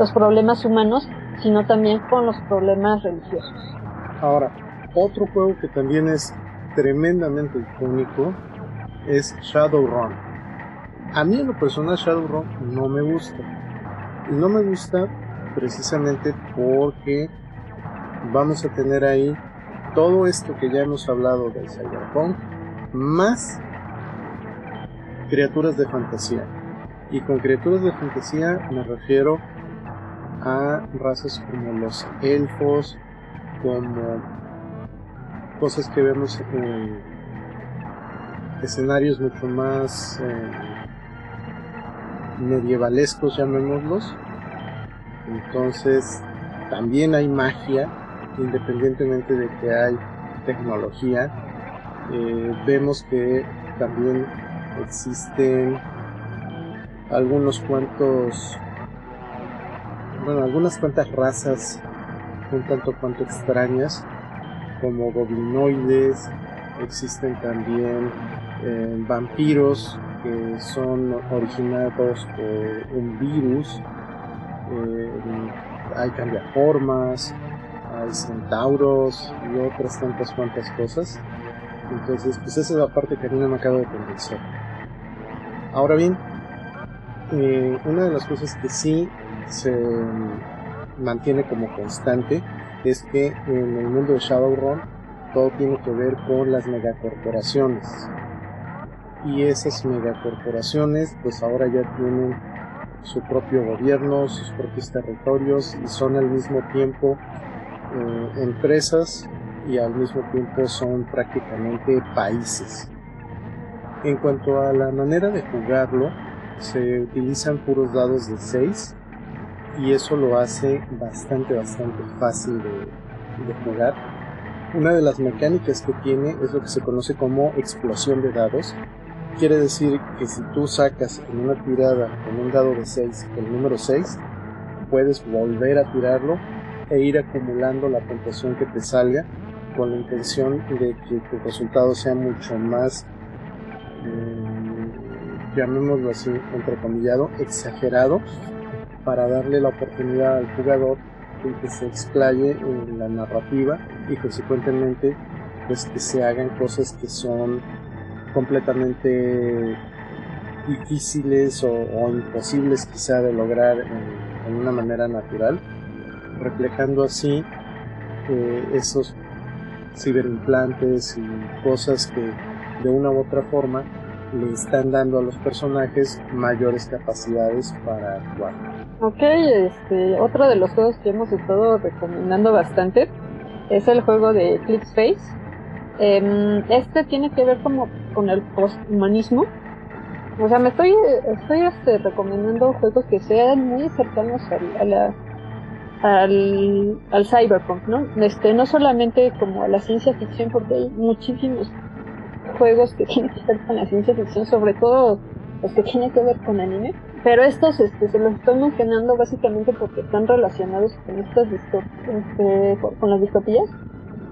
los problemas humanos, sino también con los problemas religiosos. Ahora, otro juego que también es tremendamente icónico es Shadowrun. A mí en lo personal Shadowrun no me gusta. Y no me gusta precisamente porque vamos a tener ahí todo esto que ya hemos hablado del Cyberpunk, más criaturas de fantasía. Y con criaturas de fantasía me refiero a razas como los elfos, como cosas que vemos en escenarios mucho más eh, medievalescos, llamémoslos. Entonces, también hay magia, independientemente de que hay tecnología. Eh, vemos que también existen algunos cuantos, bueno, algunas cuantas razas un tanto cuanto extrañas, como goblinoides, existen también eh, vampiros que son originados por un virus, eh, hay cambiaformas, hay centauros y otras tantas cuantas cosas. Entonces, pues esa es la parte que a mí me acaba de convencer. Ahora bien, eh, una de las cosas que sí se mantiene como constante es que en el mundo de Shadowrun todo tiene que ver con las megacorporaciones y esas megacorporaciones pues ahora ya tienen su propio gobierno, sus propios territorios y son al mismo tiempo eh, empresas y al mismo tiempo son prácticamente países. En cuanto a la manera de jugarlo, se utilizan puros dados de 6 y eso lo hace bastante bastante fácil de, jugar. Una de las mecánicas que tiene es lo que se conoce como explosión de dados, Quiere decir que si tú sacas en una tirada con un dado de 6 el número 6, puedes volver a tirarlo e ir acumulando la puntuación que te salga con la intención de que tu resultado sea mucho más, mm, llamémoslo así, entrecomillado, exagerado, para darle la oportunidad al jugador de que se explaye en la narrativa y consecuentemente pues que se hagan cosas que son completamente difíciles o, imposibles quizá de lograr en, una manera natural, reflejando así eh, esos ciberimplantes y cosas que de una u otra forma le están dando a los personajes mayores capacidades para actuar. Ok, este, otro de los juegos que hemos estado recomendando bastante es el juego de Eclipse Face. Em, este tiene que ver como con el posthumanismo. O sea, me estoy, estoy este, recomendando juegos que sean muy cercanos a, la, al, al cyberpunk, ¿no? Este, no solamente como a la ciencia ficción, porque hay muchísimos juegos que tienen que ver con la ciencia ficción, sobre todo los que tienen que ver con anime. Pero estos este, se los estoy mencionando básicamente porque están relacionados con estas este, con las distopías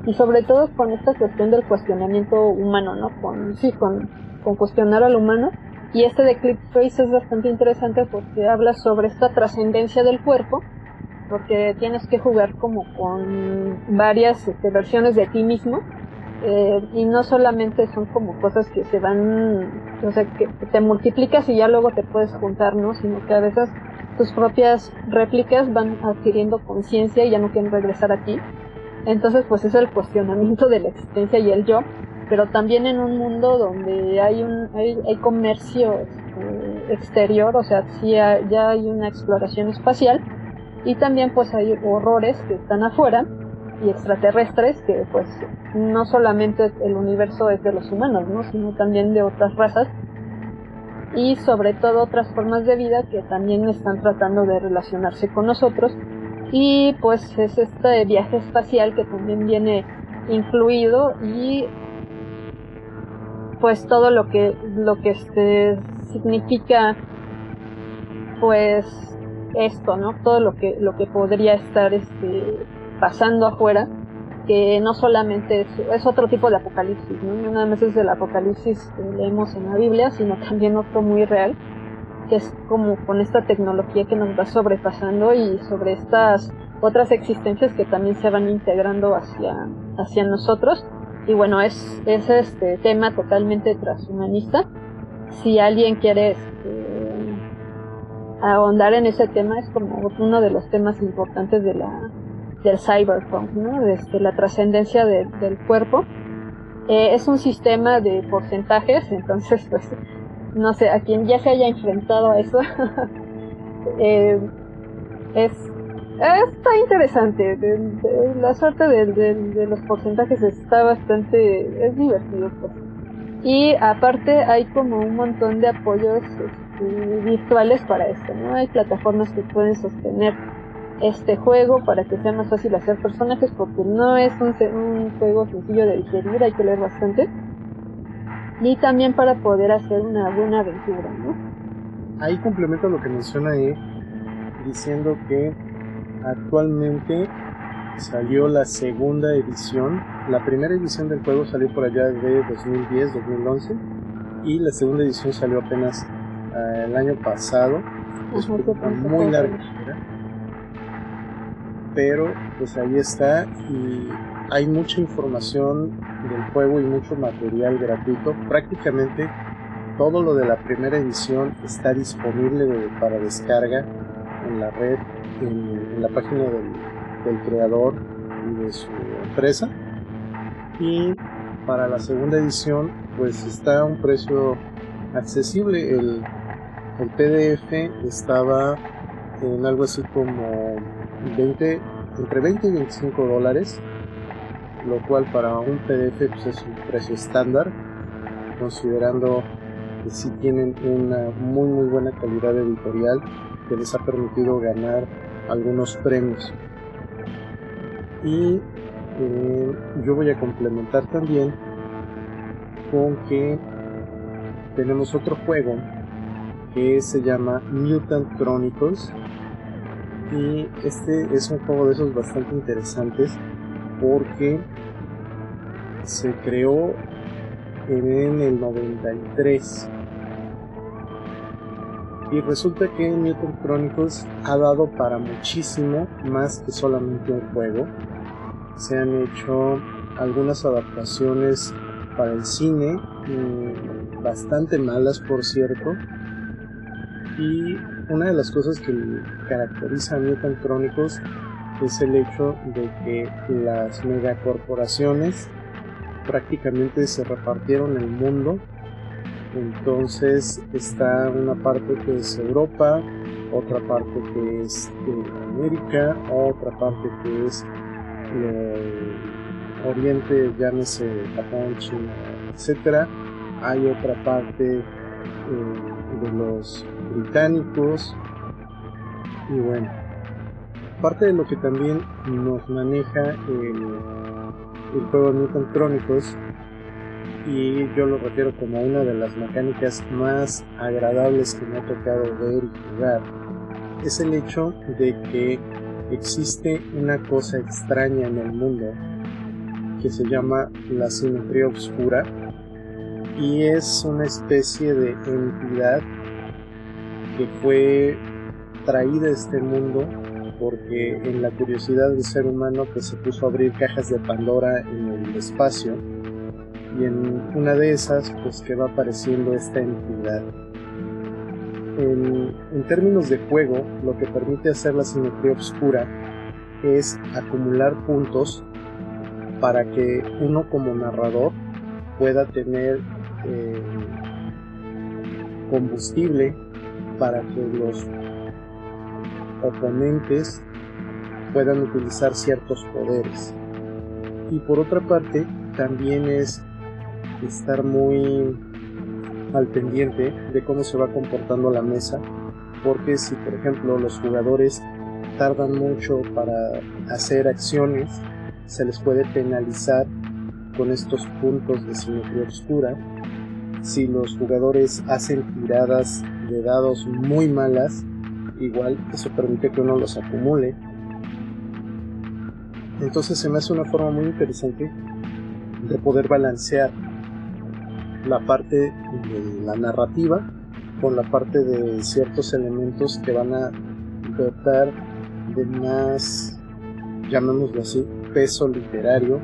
y sobre todo con esta cuestión del cuestionamiento humano, ¿no? Con, sí, con, con cuestionar al humano. Y este de Clip Face es bastante interesante porque habla sobre esta trascendencia del cuerpo, porque tienes que jugar como con varias este, versiones de ti mismo eh, y no solamente son como cosas que se van, o sea, que te multiplicas y ya luego te puedes juntar, ¿no? Sino que a veces tus propias réplicas van adquiriendo conciencia y ya no quieren regresar a ti. Entonces, pues es el cuestionamiento de la existencia y el yo, pero también en un mundo donde hay un hay, hay comercio este, exterior, o sea, sí ya hay una exploración espacial y también pues hay horrores que están afuera y extraterrestres que pues no solamente el universo es de los humanos, ¿no? sino también de otras razas y sobre todo otras formas de vida que también están tratando de relacionarse con nosotros y pues es este viaje espacial que también viene incluido y pues todo lo que lo que este significa pues esto no todo lo que lo que podría estar este pasando afuera, que no solamente es, otro tipo de apocalipsis, ¿no? nada más es el apocalipsis que leemos en la Biblia, sino también otro muy real, que es como con esta tecnología que nos va sobrepasando y sobre estas otras existencias que también se van integrando hacia, hacia nosotros. Y bueno, es, es este tema totalmente transhumanista. Si alguien quiere este, ahondar en ese tema, es como uno de los temas importantes de la, del cyberpunk, ¿no? Desde la trascendencia del cuerpo. Eh, es un sistema de porcentajes, entonces, pues, no sé, a quien ya se haya enfrentado a eso, eh, es está interesante. la suerte de, los porcentajes está bastante, es divertido. Pues. Y aparte hay como un montón de apoyos este, virtuales para esto, ¿no? Hay plataformas que pueden sostener este juego para que sea más fácil hacer personajes porque no es un, un juego sencillo de digerir, hay que leer bastante. Y también para poder hacer una buena aventura, ¿no? Ahí complemento lo que menciona ahí, diciendo que actualmente salió la segunda edición. La primera edición del juego salió por allá de 2010-2011 y la segunda edición salió apenas eh, el año pasado. Es muy larga pero pues ahí está y hay mucha información del juego y mucho material gratuito. Prácticamente todo lo de la primera edición está disponible para descarga en la red, en, la página del, creador y de su empresa. Y para la segunda edición pues está a un precio accesible. El, PDF estaba en algo así como 20, entre 20 y 25 dólares, lo cual para un PDF pues, es un precio estándar, considerando que si tienen una muy muy buena calidad editorial que les ha permitido ganar algunos premios. Y eh, yo voy a complementar también con que tenemos otro juego que se llama Mutant Chronicles y este es un juego de esos bastante interesantes porque se creó en el 93 y resulta que Newton Chronicles ha dado para muchísimo más que solamente un juego. Se han hecho algunas adaptaciones para el cine mm, bastante malas por cierto. Y una de las cosas que caracteriza a Mutant Chronicles es el hecho de que las megacorporaciones prácticamente se repartieron el mundo. Entonces está una parte que es Europa, otra parte que es América, otra parte que es Oriente, llámese Japón, China, etcétera. Hay otra parte eh, de los británicos. Y bueno, parte de lo que también nos maneja el, el juego Newton Chronicles y yo lo refiero como una de las mecánicas más agradables que me ha tocado ver y jugar es el hecho de que existe una cosa extraña en el mundo que se llama la simetría oscura y es una especie de entidad que fue traída a este mundo porque en la curiosidad del ser humano que se puso a abrir cajas de Pandora en el espacio y en una de esas pues que va apareciendo esta entidad. En, términos de juego, lo que permite hacer la simetría oscura es acumular puntos para que uno como narrador pueda tener eh, combustible para que los oponentes puedan utilizar ciertos poderes. Y por otra parte, también es estar muy al pendiente de cómo se va comportando la mesa, porque si por ejemplo los jugadores tardan mucho para hacer acciones, se les puede penalizar con estos puntos de simetría oscura. Si los jugadores hacen tiradas de dados muy malas, igual eso permite que uno los acumule. Entonces se me hace una forma muy interesante de poder balancear la parte de la narrativa con la parte de ciertos elementos que van a dotar de más, llamémoslo así, peso literario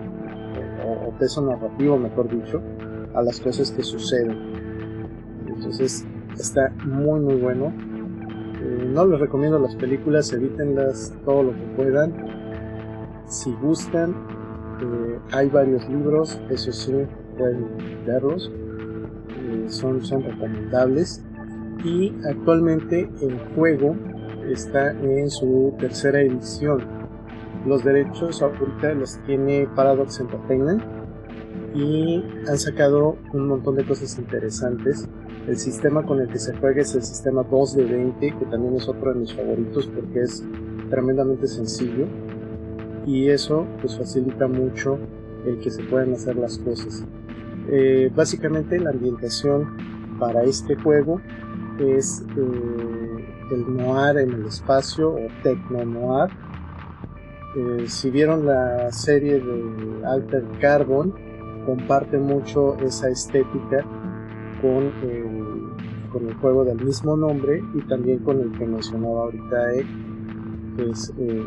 o, peso narrativo, mejor dicho, a las cosas que suceden. Entonces está muy muy bueno. Eh, no les recomiendo las películas, evítenlas todo lo que puedan. Si gustan, eh, hay varios libros, eso sí, pueden verlos. Eh, son, son recomendables. Y actualmente el juego está en su tercera edición los derechos ahorita los tiene Paradox Entertainment y han sacado un montón de cosas interesantes. El sistema con el que se juega es el sistema 2 de 20, que también es otro de mis favoritos porque es tremendamente sencillo y eso pues facilita mucho el que se puedan hacer las cosas. Eh, básicamente la ambientación para este juego es eh, el noir en el espacio o tecno noir eh, si vieron la serie de Alter Carbon, comparte mucho esa estética con el, con el juego del mismo nombre y también con el que mencionaba ahorita que es eh,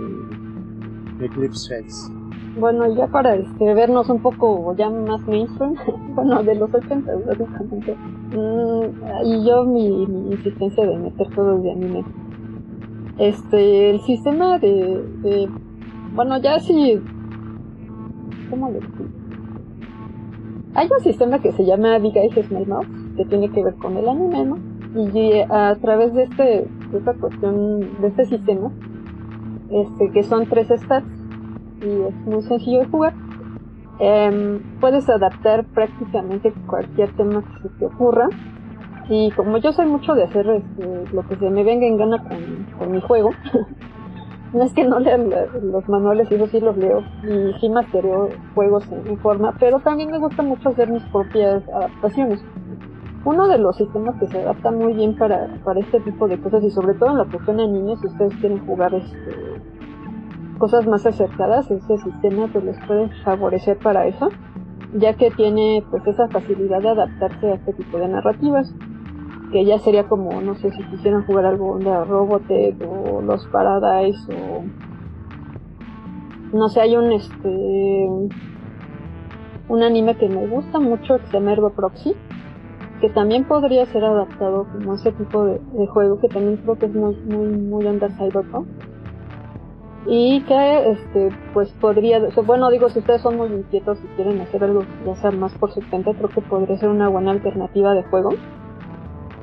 Eclipse Face. Bueno, ya para este, vernos un poco ya más mainstream, bueno, de los 80 básicamente, mm, y yo mi, insistencia de meter todo de anime. Este, el sistema de, bueno, ya sí. ¿Cómo le explico? Hay un sistema que se llama Big Eyes Small Mouse, que tiene que ver con el anime, ¿no? Y eh, a través de este, de esta cuestión, de este sistema, este, que son tres stats, y es muy sencillo de jugar, em, puedes adaptar prácticamente cualquier tema que te ocurra. Y como yo soy mucho de hacer este, lo que se me venga en gana con, con mi juego, no es que no lean los manuales, eso sí los leo y sí mastereo juegos en, forma, pero también me gusta mucho hacer mis propias adaptaciones. Uno de los sistemas que se adapta muy bien para, para este tipo de cosas y sobre todo en la cuestión de niños, si ustedes quieren jugar este, cosas más acercadas, ese sistema pues les puede favorecer para eso, ya que tiene pues esa facilidad de adaptarse a este tipo de narrativas que ya sería como, no sé, si quisieran jugar algo de Robotech o Los Paradise o no sé, hay un este un anime que me gusta mucho que se llama Proxy que también podría ser adaptado como ese tipo de, juego que también creo que es muy muy muy under cyberpunk y que este pues podría bueno digo si ustedes son muy inquietos y quieren hacer algo ya sea más por su cuenta creo que podría ser una buena alternativa de juego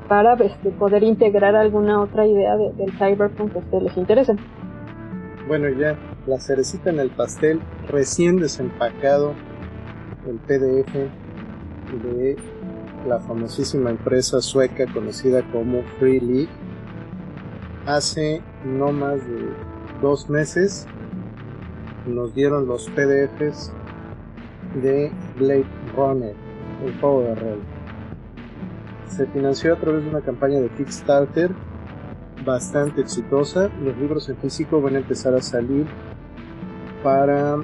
para este, poder integrar alguna otra idea del cyberpunk que ustedes les interese. bueno, ya la cerecita en el pastel, recién desempacado el PDF de la famosísima empresa sueca conocida como Free League. Hace no más de dos meses nos dieron los PDFs de Blade Runner, el juego de rol. Se financió a través de una campaña de Kickstarter bastante exitosa. Los libros en físico van a empezar a salir para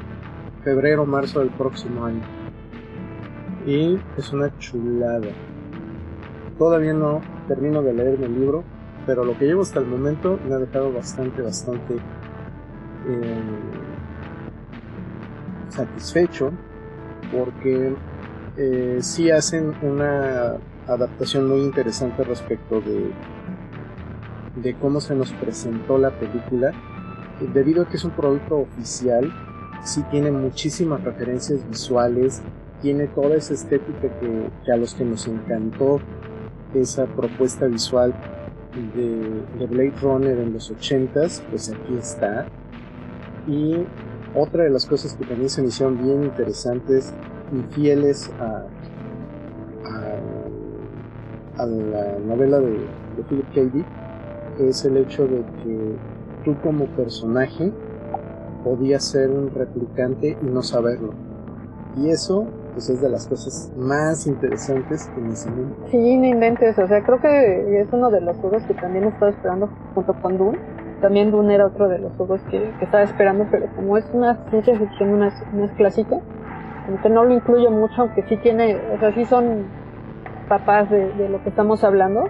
febrero o marzo del próximo año. Y es una chulada. Todavía no termino de leerme el libro, pero lo que llevo hasta el momento me ha dejado bastante, bastante eh, satisfecho porque eh, sí hacen una adaptación muy interesante respecto de, de cómo se nos presentó la película. Debido a que es un producto oficial, sí tiene muchísimas referencias visuales, tiene toda esa estética que, a los que nos encantó esa propuesta visual de, de Blade Runner en los 80s, pues aquí está. Y otra de las cosas que también se me hicieron bien interesantes y fieles a, a, la novela de, de Philip K. Dick es el hecho de que tú como personaje podías ser un replicante y no saberlo. Y eso pues es de las cosas más interesantes que me enseñó. Sí, no inventes, o sea, creo que es uno de los juegos que también he estado esperando junto con Dune también Dune era otro de los juegos que, estaba esperando, pero como es una ciencia ficción, una, es clásica, como que no lo incluyo mucho, aunque sí tiene, o sea, sí son papás de, lo que estamos hablando.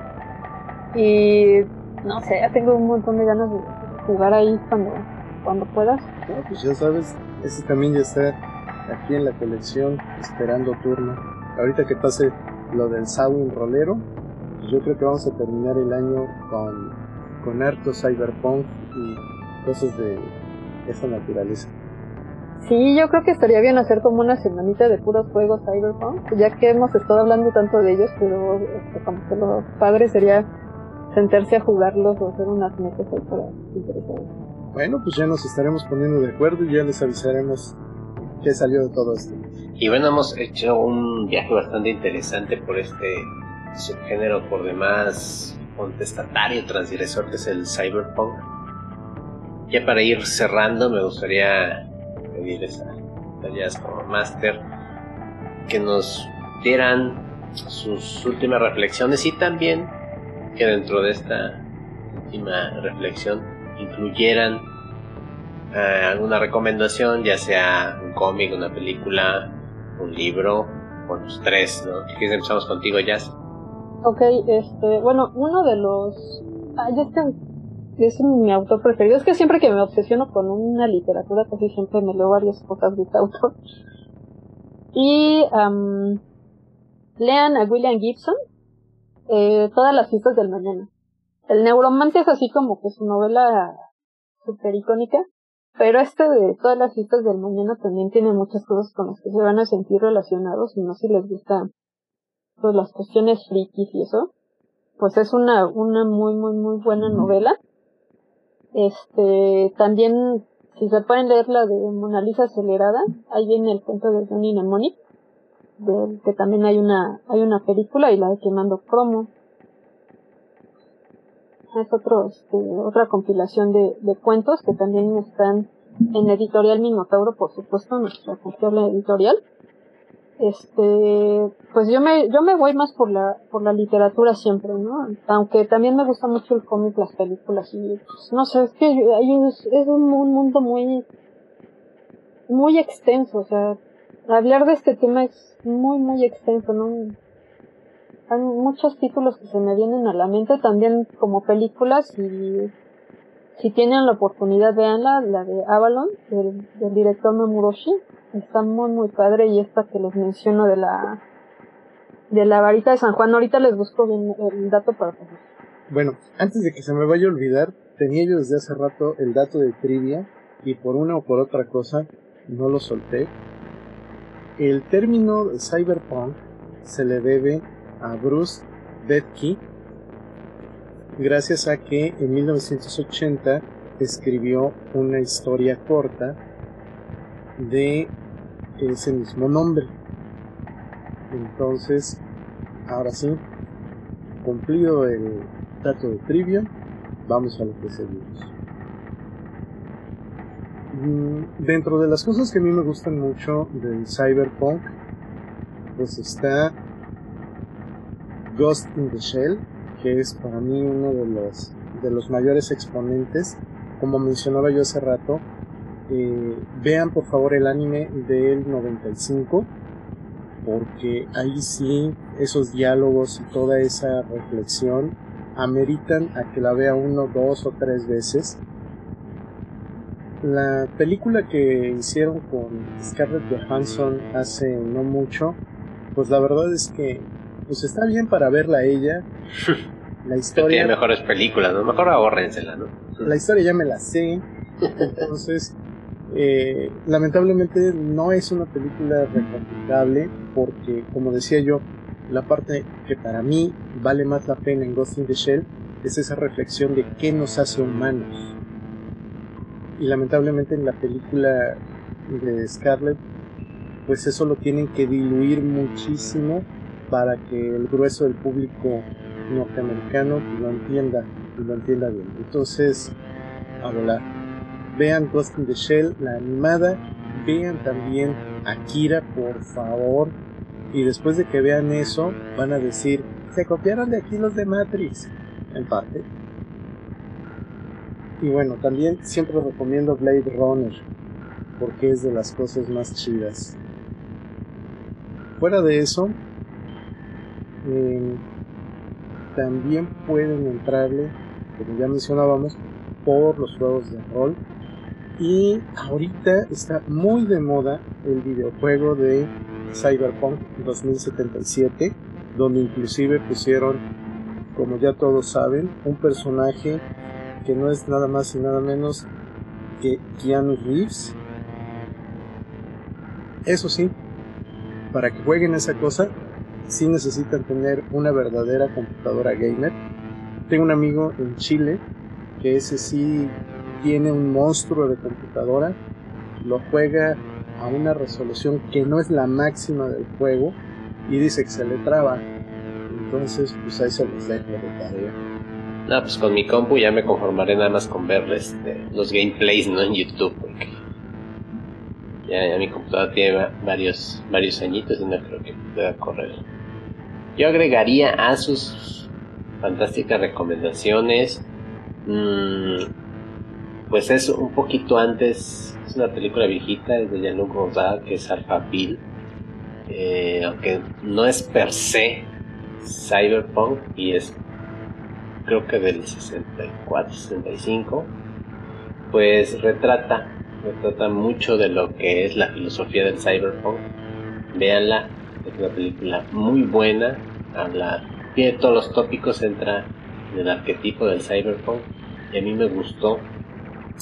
Y no sé, ya tengo un montón de ganas de jugar ahí cuando, cuando puedas. pues ya sabes, ese también ya está aquí en la colección, esperando turno. Ahorita que pase lo del Sawin Rolero, pues yo creo que vamos a terminar el año con con harto cyberpunk y cosas de esa naturaleza. Sí, yo creo que estaría bien hacer como una semanita de puros juegos cyberpunk, ya que hemos estado hablando tanto de ellos, pero este, como que lo padre sería sentarse a jugarlos o hacer unas metas ahí para interesados. Bueno, pues ya nos estaremos poniendo de acuerdo y ya les avisaremos qué salió de todo esto. Y bueno, hemos hecho un viaje bastante interesante por este subgénero por demás contestatario transgresor que es el cyberpunk. Ya para ir cerrando me gustaría pedirles a Tallas como Master que nos dieran sus últimas reflexiones y también que dentro de esta última reflexión incluyeran eh, alguna recomendación, ya sea un cómic, una película, un libro, o los tres, ¿no? Si empezamos contigo, Jazz. Ok, este, bueno, uno de los... Ah, este es mi autor preferido. Es que siempre que me obsesiono con una literatura, casi siempre me leo varias cosas de este autor. Y lean a William Gibson, eh, Todas las fiestas del mañana. El Neuromante es así como que su novela super icónica, pero este de Todas las fiestas del mañana también tiene muchas cosas con las que se van a sentir relacionados, y no si les gusta pues las cuestiones frikis y eso, pues es una, una muy, muy, muy buena novela. Este, también, si se pueden leer la de Mona Lisa acelerada, ahí viene el cuento de Johnny Mnemonic, de, que también hay una, hay una película y la de Quemando Promo. Es otro, este, otra compilación de, de cuentos que también están en editorial Minotauro, por supuesto, nuestra confiable editorial. Este pues yo me yo me voy más por la por la literatura siempre no aunque también me gusta mucho el cómic las películas y pues, no sé es que hay un, es un, mundo muy muy extenso o sea hablar de este tema es muy muy extenso no hay muchos títulos que se me vienen a la mente también como películas y si tienen la oportunidad veanla la de Avalon del, director Mamuroshi Está muy muy padre y esta que les menciono de la de la varita de San Juan. Ahorita les busco bien el dato para Bueno, antes de que se me vaya a olvidar, tenía yo desde hace rato el dato de trivia y por una o por otra cosa no lo solté. El término cyberpunk se le debe a Bruce Bedke gracias a que en 1980 escribió una historia corta de ese mismo nombre. Entonces, ahora sí, cumplido el dato de trivia, vamos a lo que seguimos. Mm, dentro de las cosas que a mí me gustan mucho del cyberpunk, pues está Ghost in the Shell, que es para mí uno de los, de los mayores exponentes. Como mencionaba yo hace rato, eh, vean por favor el anime del 95 porque ahí sí esos diálogos y toda esa reflexión ameritan a que la vea uno, dos o tres veces. La película que hicieron con Scarlett Johansson hace no mucho, pues la verdad es que pues está bien para verla ella. La historia. Tiene mejores películas, ¿no? Mejor ahórrensela, ¿no? La historia ya me la sé. Entonces, eh, lamentablemente no es una película recomendable porque, como decía yo, la parte que para mí vale más la pena en Ghost in the Shell es esa reflexión de qué nos hace humanos. Y lamentablemente en la película de Scarlett, pues eso lo tienen que diluir muchísimo para que el grueso del público norteamericano lo entienda y lo entienda bien. Entonces, a volar vean Ghost in the Shell, la animada, vean también Akira, por favor. Y después de que vean eso, van a decir, se copiaron de aquí los de Matrix, en parte. Y bueno, también siempre recomiendo Blade Runner, porque es de las cosas más chidas. Fuera de eso, em, también pueden entrarle, como ya mencionábamos, por los juegos de rol y ahorita está muy de moda el videojuego de Cyberpunk 2077, donde inclusive pusieron, como ya todos saben, un personaje que no es nada más y nada menos que Keanu Reeves. Eso sí, para que jueguen esa cosa, sí necesitan tener una verdadera computadora gamer. Tengo un amigo en Chile que ese sí tiene un monstruo de computadora, lo juega a una resolución que no es la máxima del juego y dice que se le traba. Entonces, pues ahí se les dejo de tarea. No, pues con mi compu ya me conformaré nada más con ver este, los gameplays no en YouTube, porque ya, mi computadora tiene varios, varios añitos y no creo que pueda correr. Yo agregaría a sus fantásticas recomendaciones. Mmm, pues es un poquito antes, es una película viejita, es de Jean-Luc que es Alphaville, eh, aunque no es per se cyberpunk y es creo que del 64, 65, pues retrata, retrata mucho de lo que es la filosofía del cyberpunk. Véanla, es una película muy buena, habla, tiene todos los tópicos, entra en el arquetipo del cyberpunk y a mí me gustó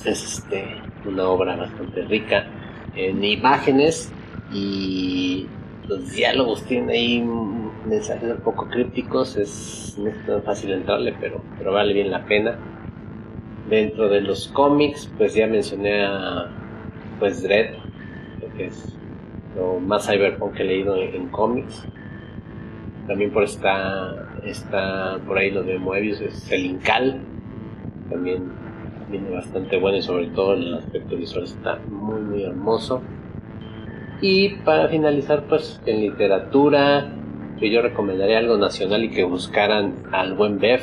es este, una obra bastante rica en imágenes y los diálogos tienen ahí mensajes un poco crípticos, es, no es tan fácil entrarle, pero, pero vale bien la pena. Dentro de los cómics, pues ya mencioné a pues Dread, que es lo más cyberpunk que he leído en, cómics. También por está, está por ahí lo de Moebius, es el Incal, también viene bastante bueno y sobre todo el aspecto visual está muy muy hermoso. Y para finalizar pues en literatura que yo recomendaría algo nacional y que buscaran al buen Bev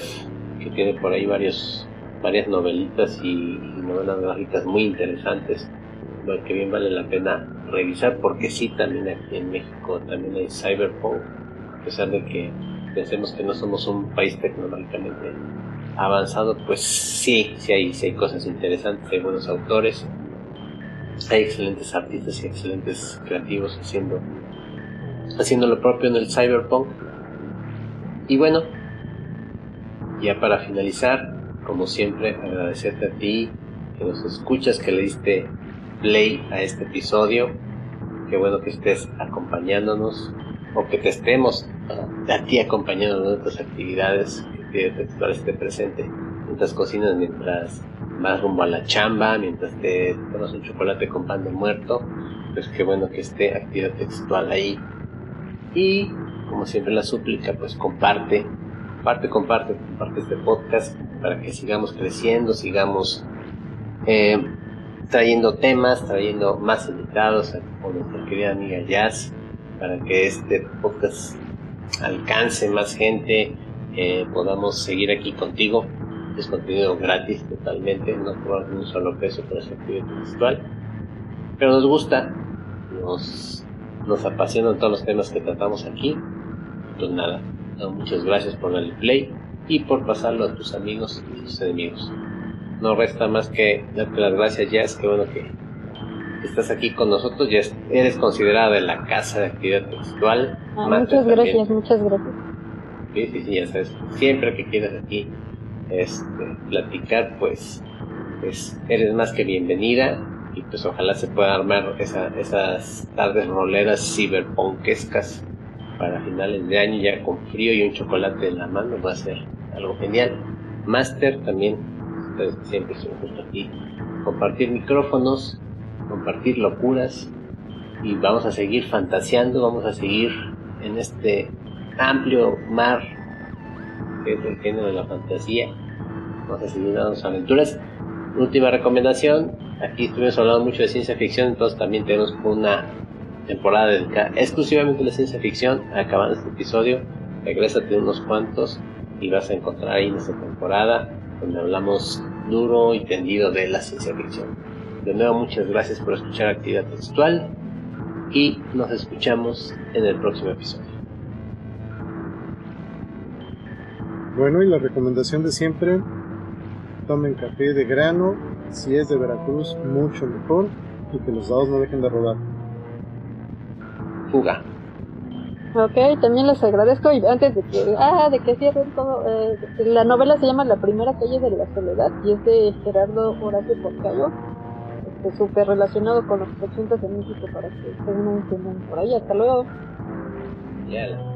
que tiene por ahí varios varias novelitas y, novelas gráficas muy interesantes que bien vale la pena revisar porque sí también aquí en México también hay cyberpunk a pesar de que pensemos que no somos un país tecnológicamente avanzado, pues sí, sí hay, sí hay cosas interesantes, hay buenos autores, hay excelentes artistas y excelentes creativos haciendo, haciendo lo propio en el cyberpunk. Y bueno, ya para finalizar, como siempre, agradecerte a ti que nos escuchas, que le diste play a este episodio. Qué bueno que estés acompañándonos o que te estemos a ti acompañando en otras actividades que textual esté presente mientras cocinas, mientras vas rumbo a la chamba mientras te tomas un chocolate con pan de muerto, pues qué bueno que esté actividad textual ahí. Y como siempre la súplica, pues comparte, comparte, comparte, comparte este podcast para que sigamos creciendo, sigamos eh, trayendo temas, trayendo más invitados con nuestra querida amiga Jazz, para que este podcast alcance más gente, eh, podamos seguir aquí contigo. Es contenido gratis totalmente, no cobramos un solo peso por esa actividad textual. Pero nos gusta, nos, nos apasionan todos los temas que tratamos aquí. Pues nada, muchas gracias por darle play y por pasarlo a tus amigos y tus enemigos. No resta más que darte las gracias, Jazz, que bueno que estás aquí con nosotros, ya eres considerada de la casa de actividad textual. Ah, muchas gracias, muchas gracias. Sí, sí, sí, ya sabes, siempre que quieras aquí este, platicar, pues, pues eres más que bienvenida y pues ojalá se pueda armar esa, esas tardes roleras ciberponquescas para finales de año ya con frío y un chocolate en la mano va a ser algo genial. Master también, siempre son justo aquí, compartir micrófonos, compartir locuras y vamos a seguir fantaseando, vamos a seguir en este amplio mar que género de la fantasía. Vamos a seguir dando aventuras. Última recomendación, aquí estuvimos hablando mucho de ciencia ficción, entonces también tenemos una temporada dedicada exclusivamente a la ciencia ficción. Acabando este episodio, regrésate unos cuantos y vas a encontrar ahí nuestra temporada donde hablamos duro y tendido de la ciencia ficción. De nuevo, muchas gracias por escuchar Actividad Textual y nos escuchamos en el próximo episodio. Bueno, y la recomendación de siempre, tomen café de grano, si es de Veracruz, mucho mejor, y que los dados no dejen de rodar. Fuga. Ok, también les agradezco y antes de que, ah, de que cierren todo, eh, la novela se llama La primera calle de la soledad y es de Gerardo Horacio Porcayo, este, súper relacionado con los 80 de México para que se unan por ahí. Hasta luego. Yeah.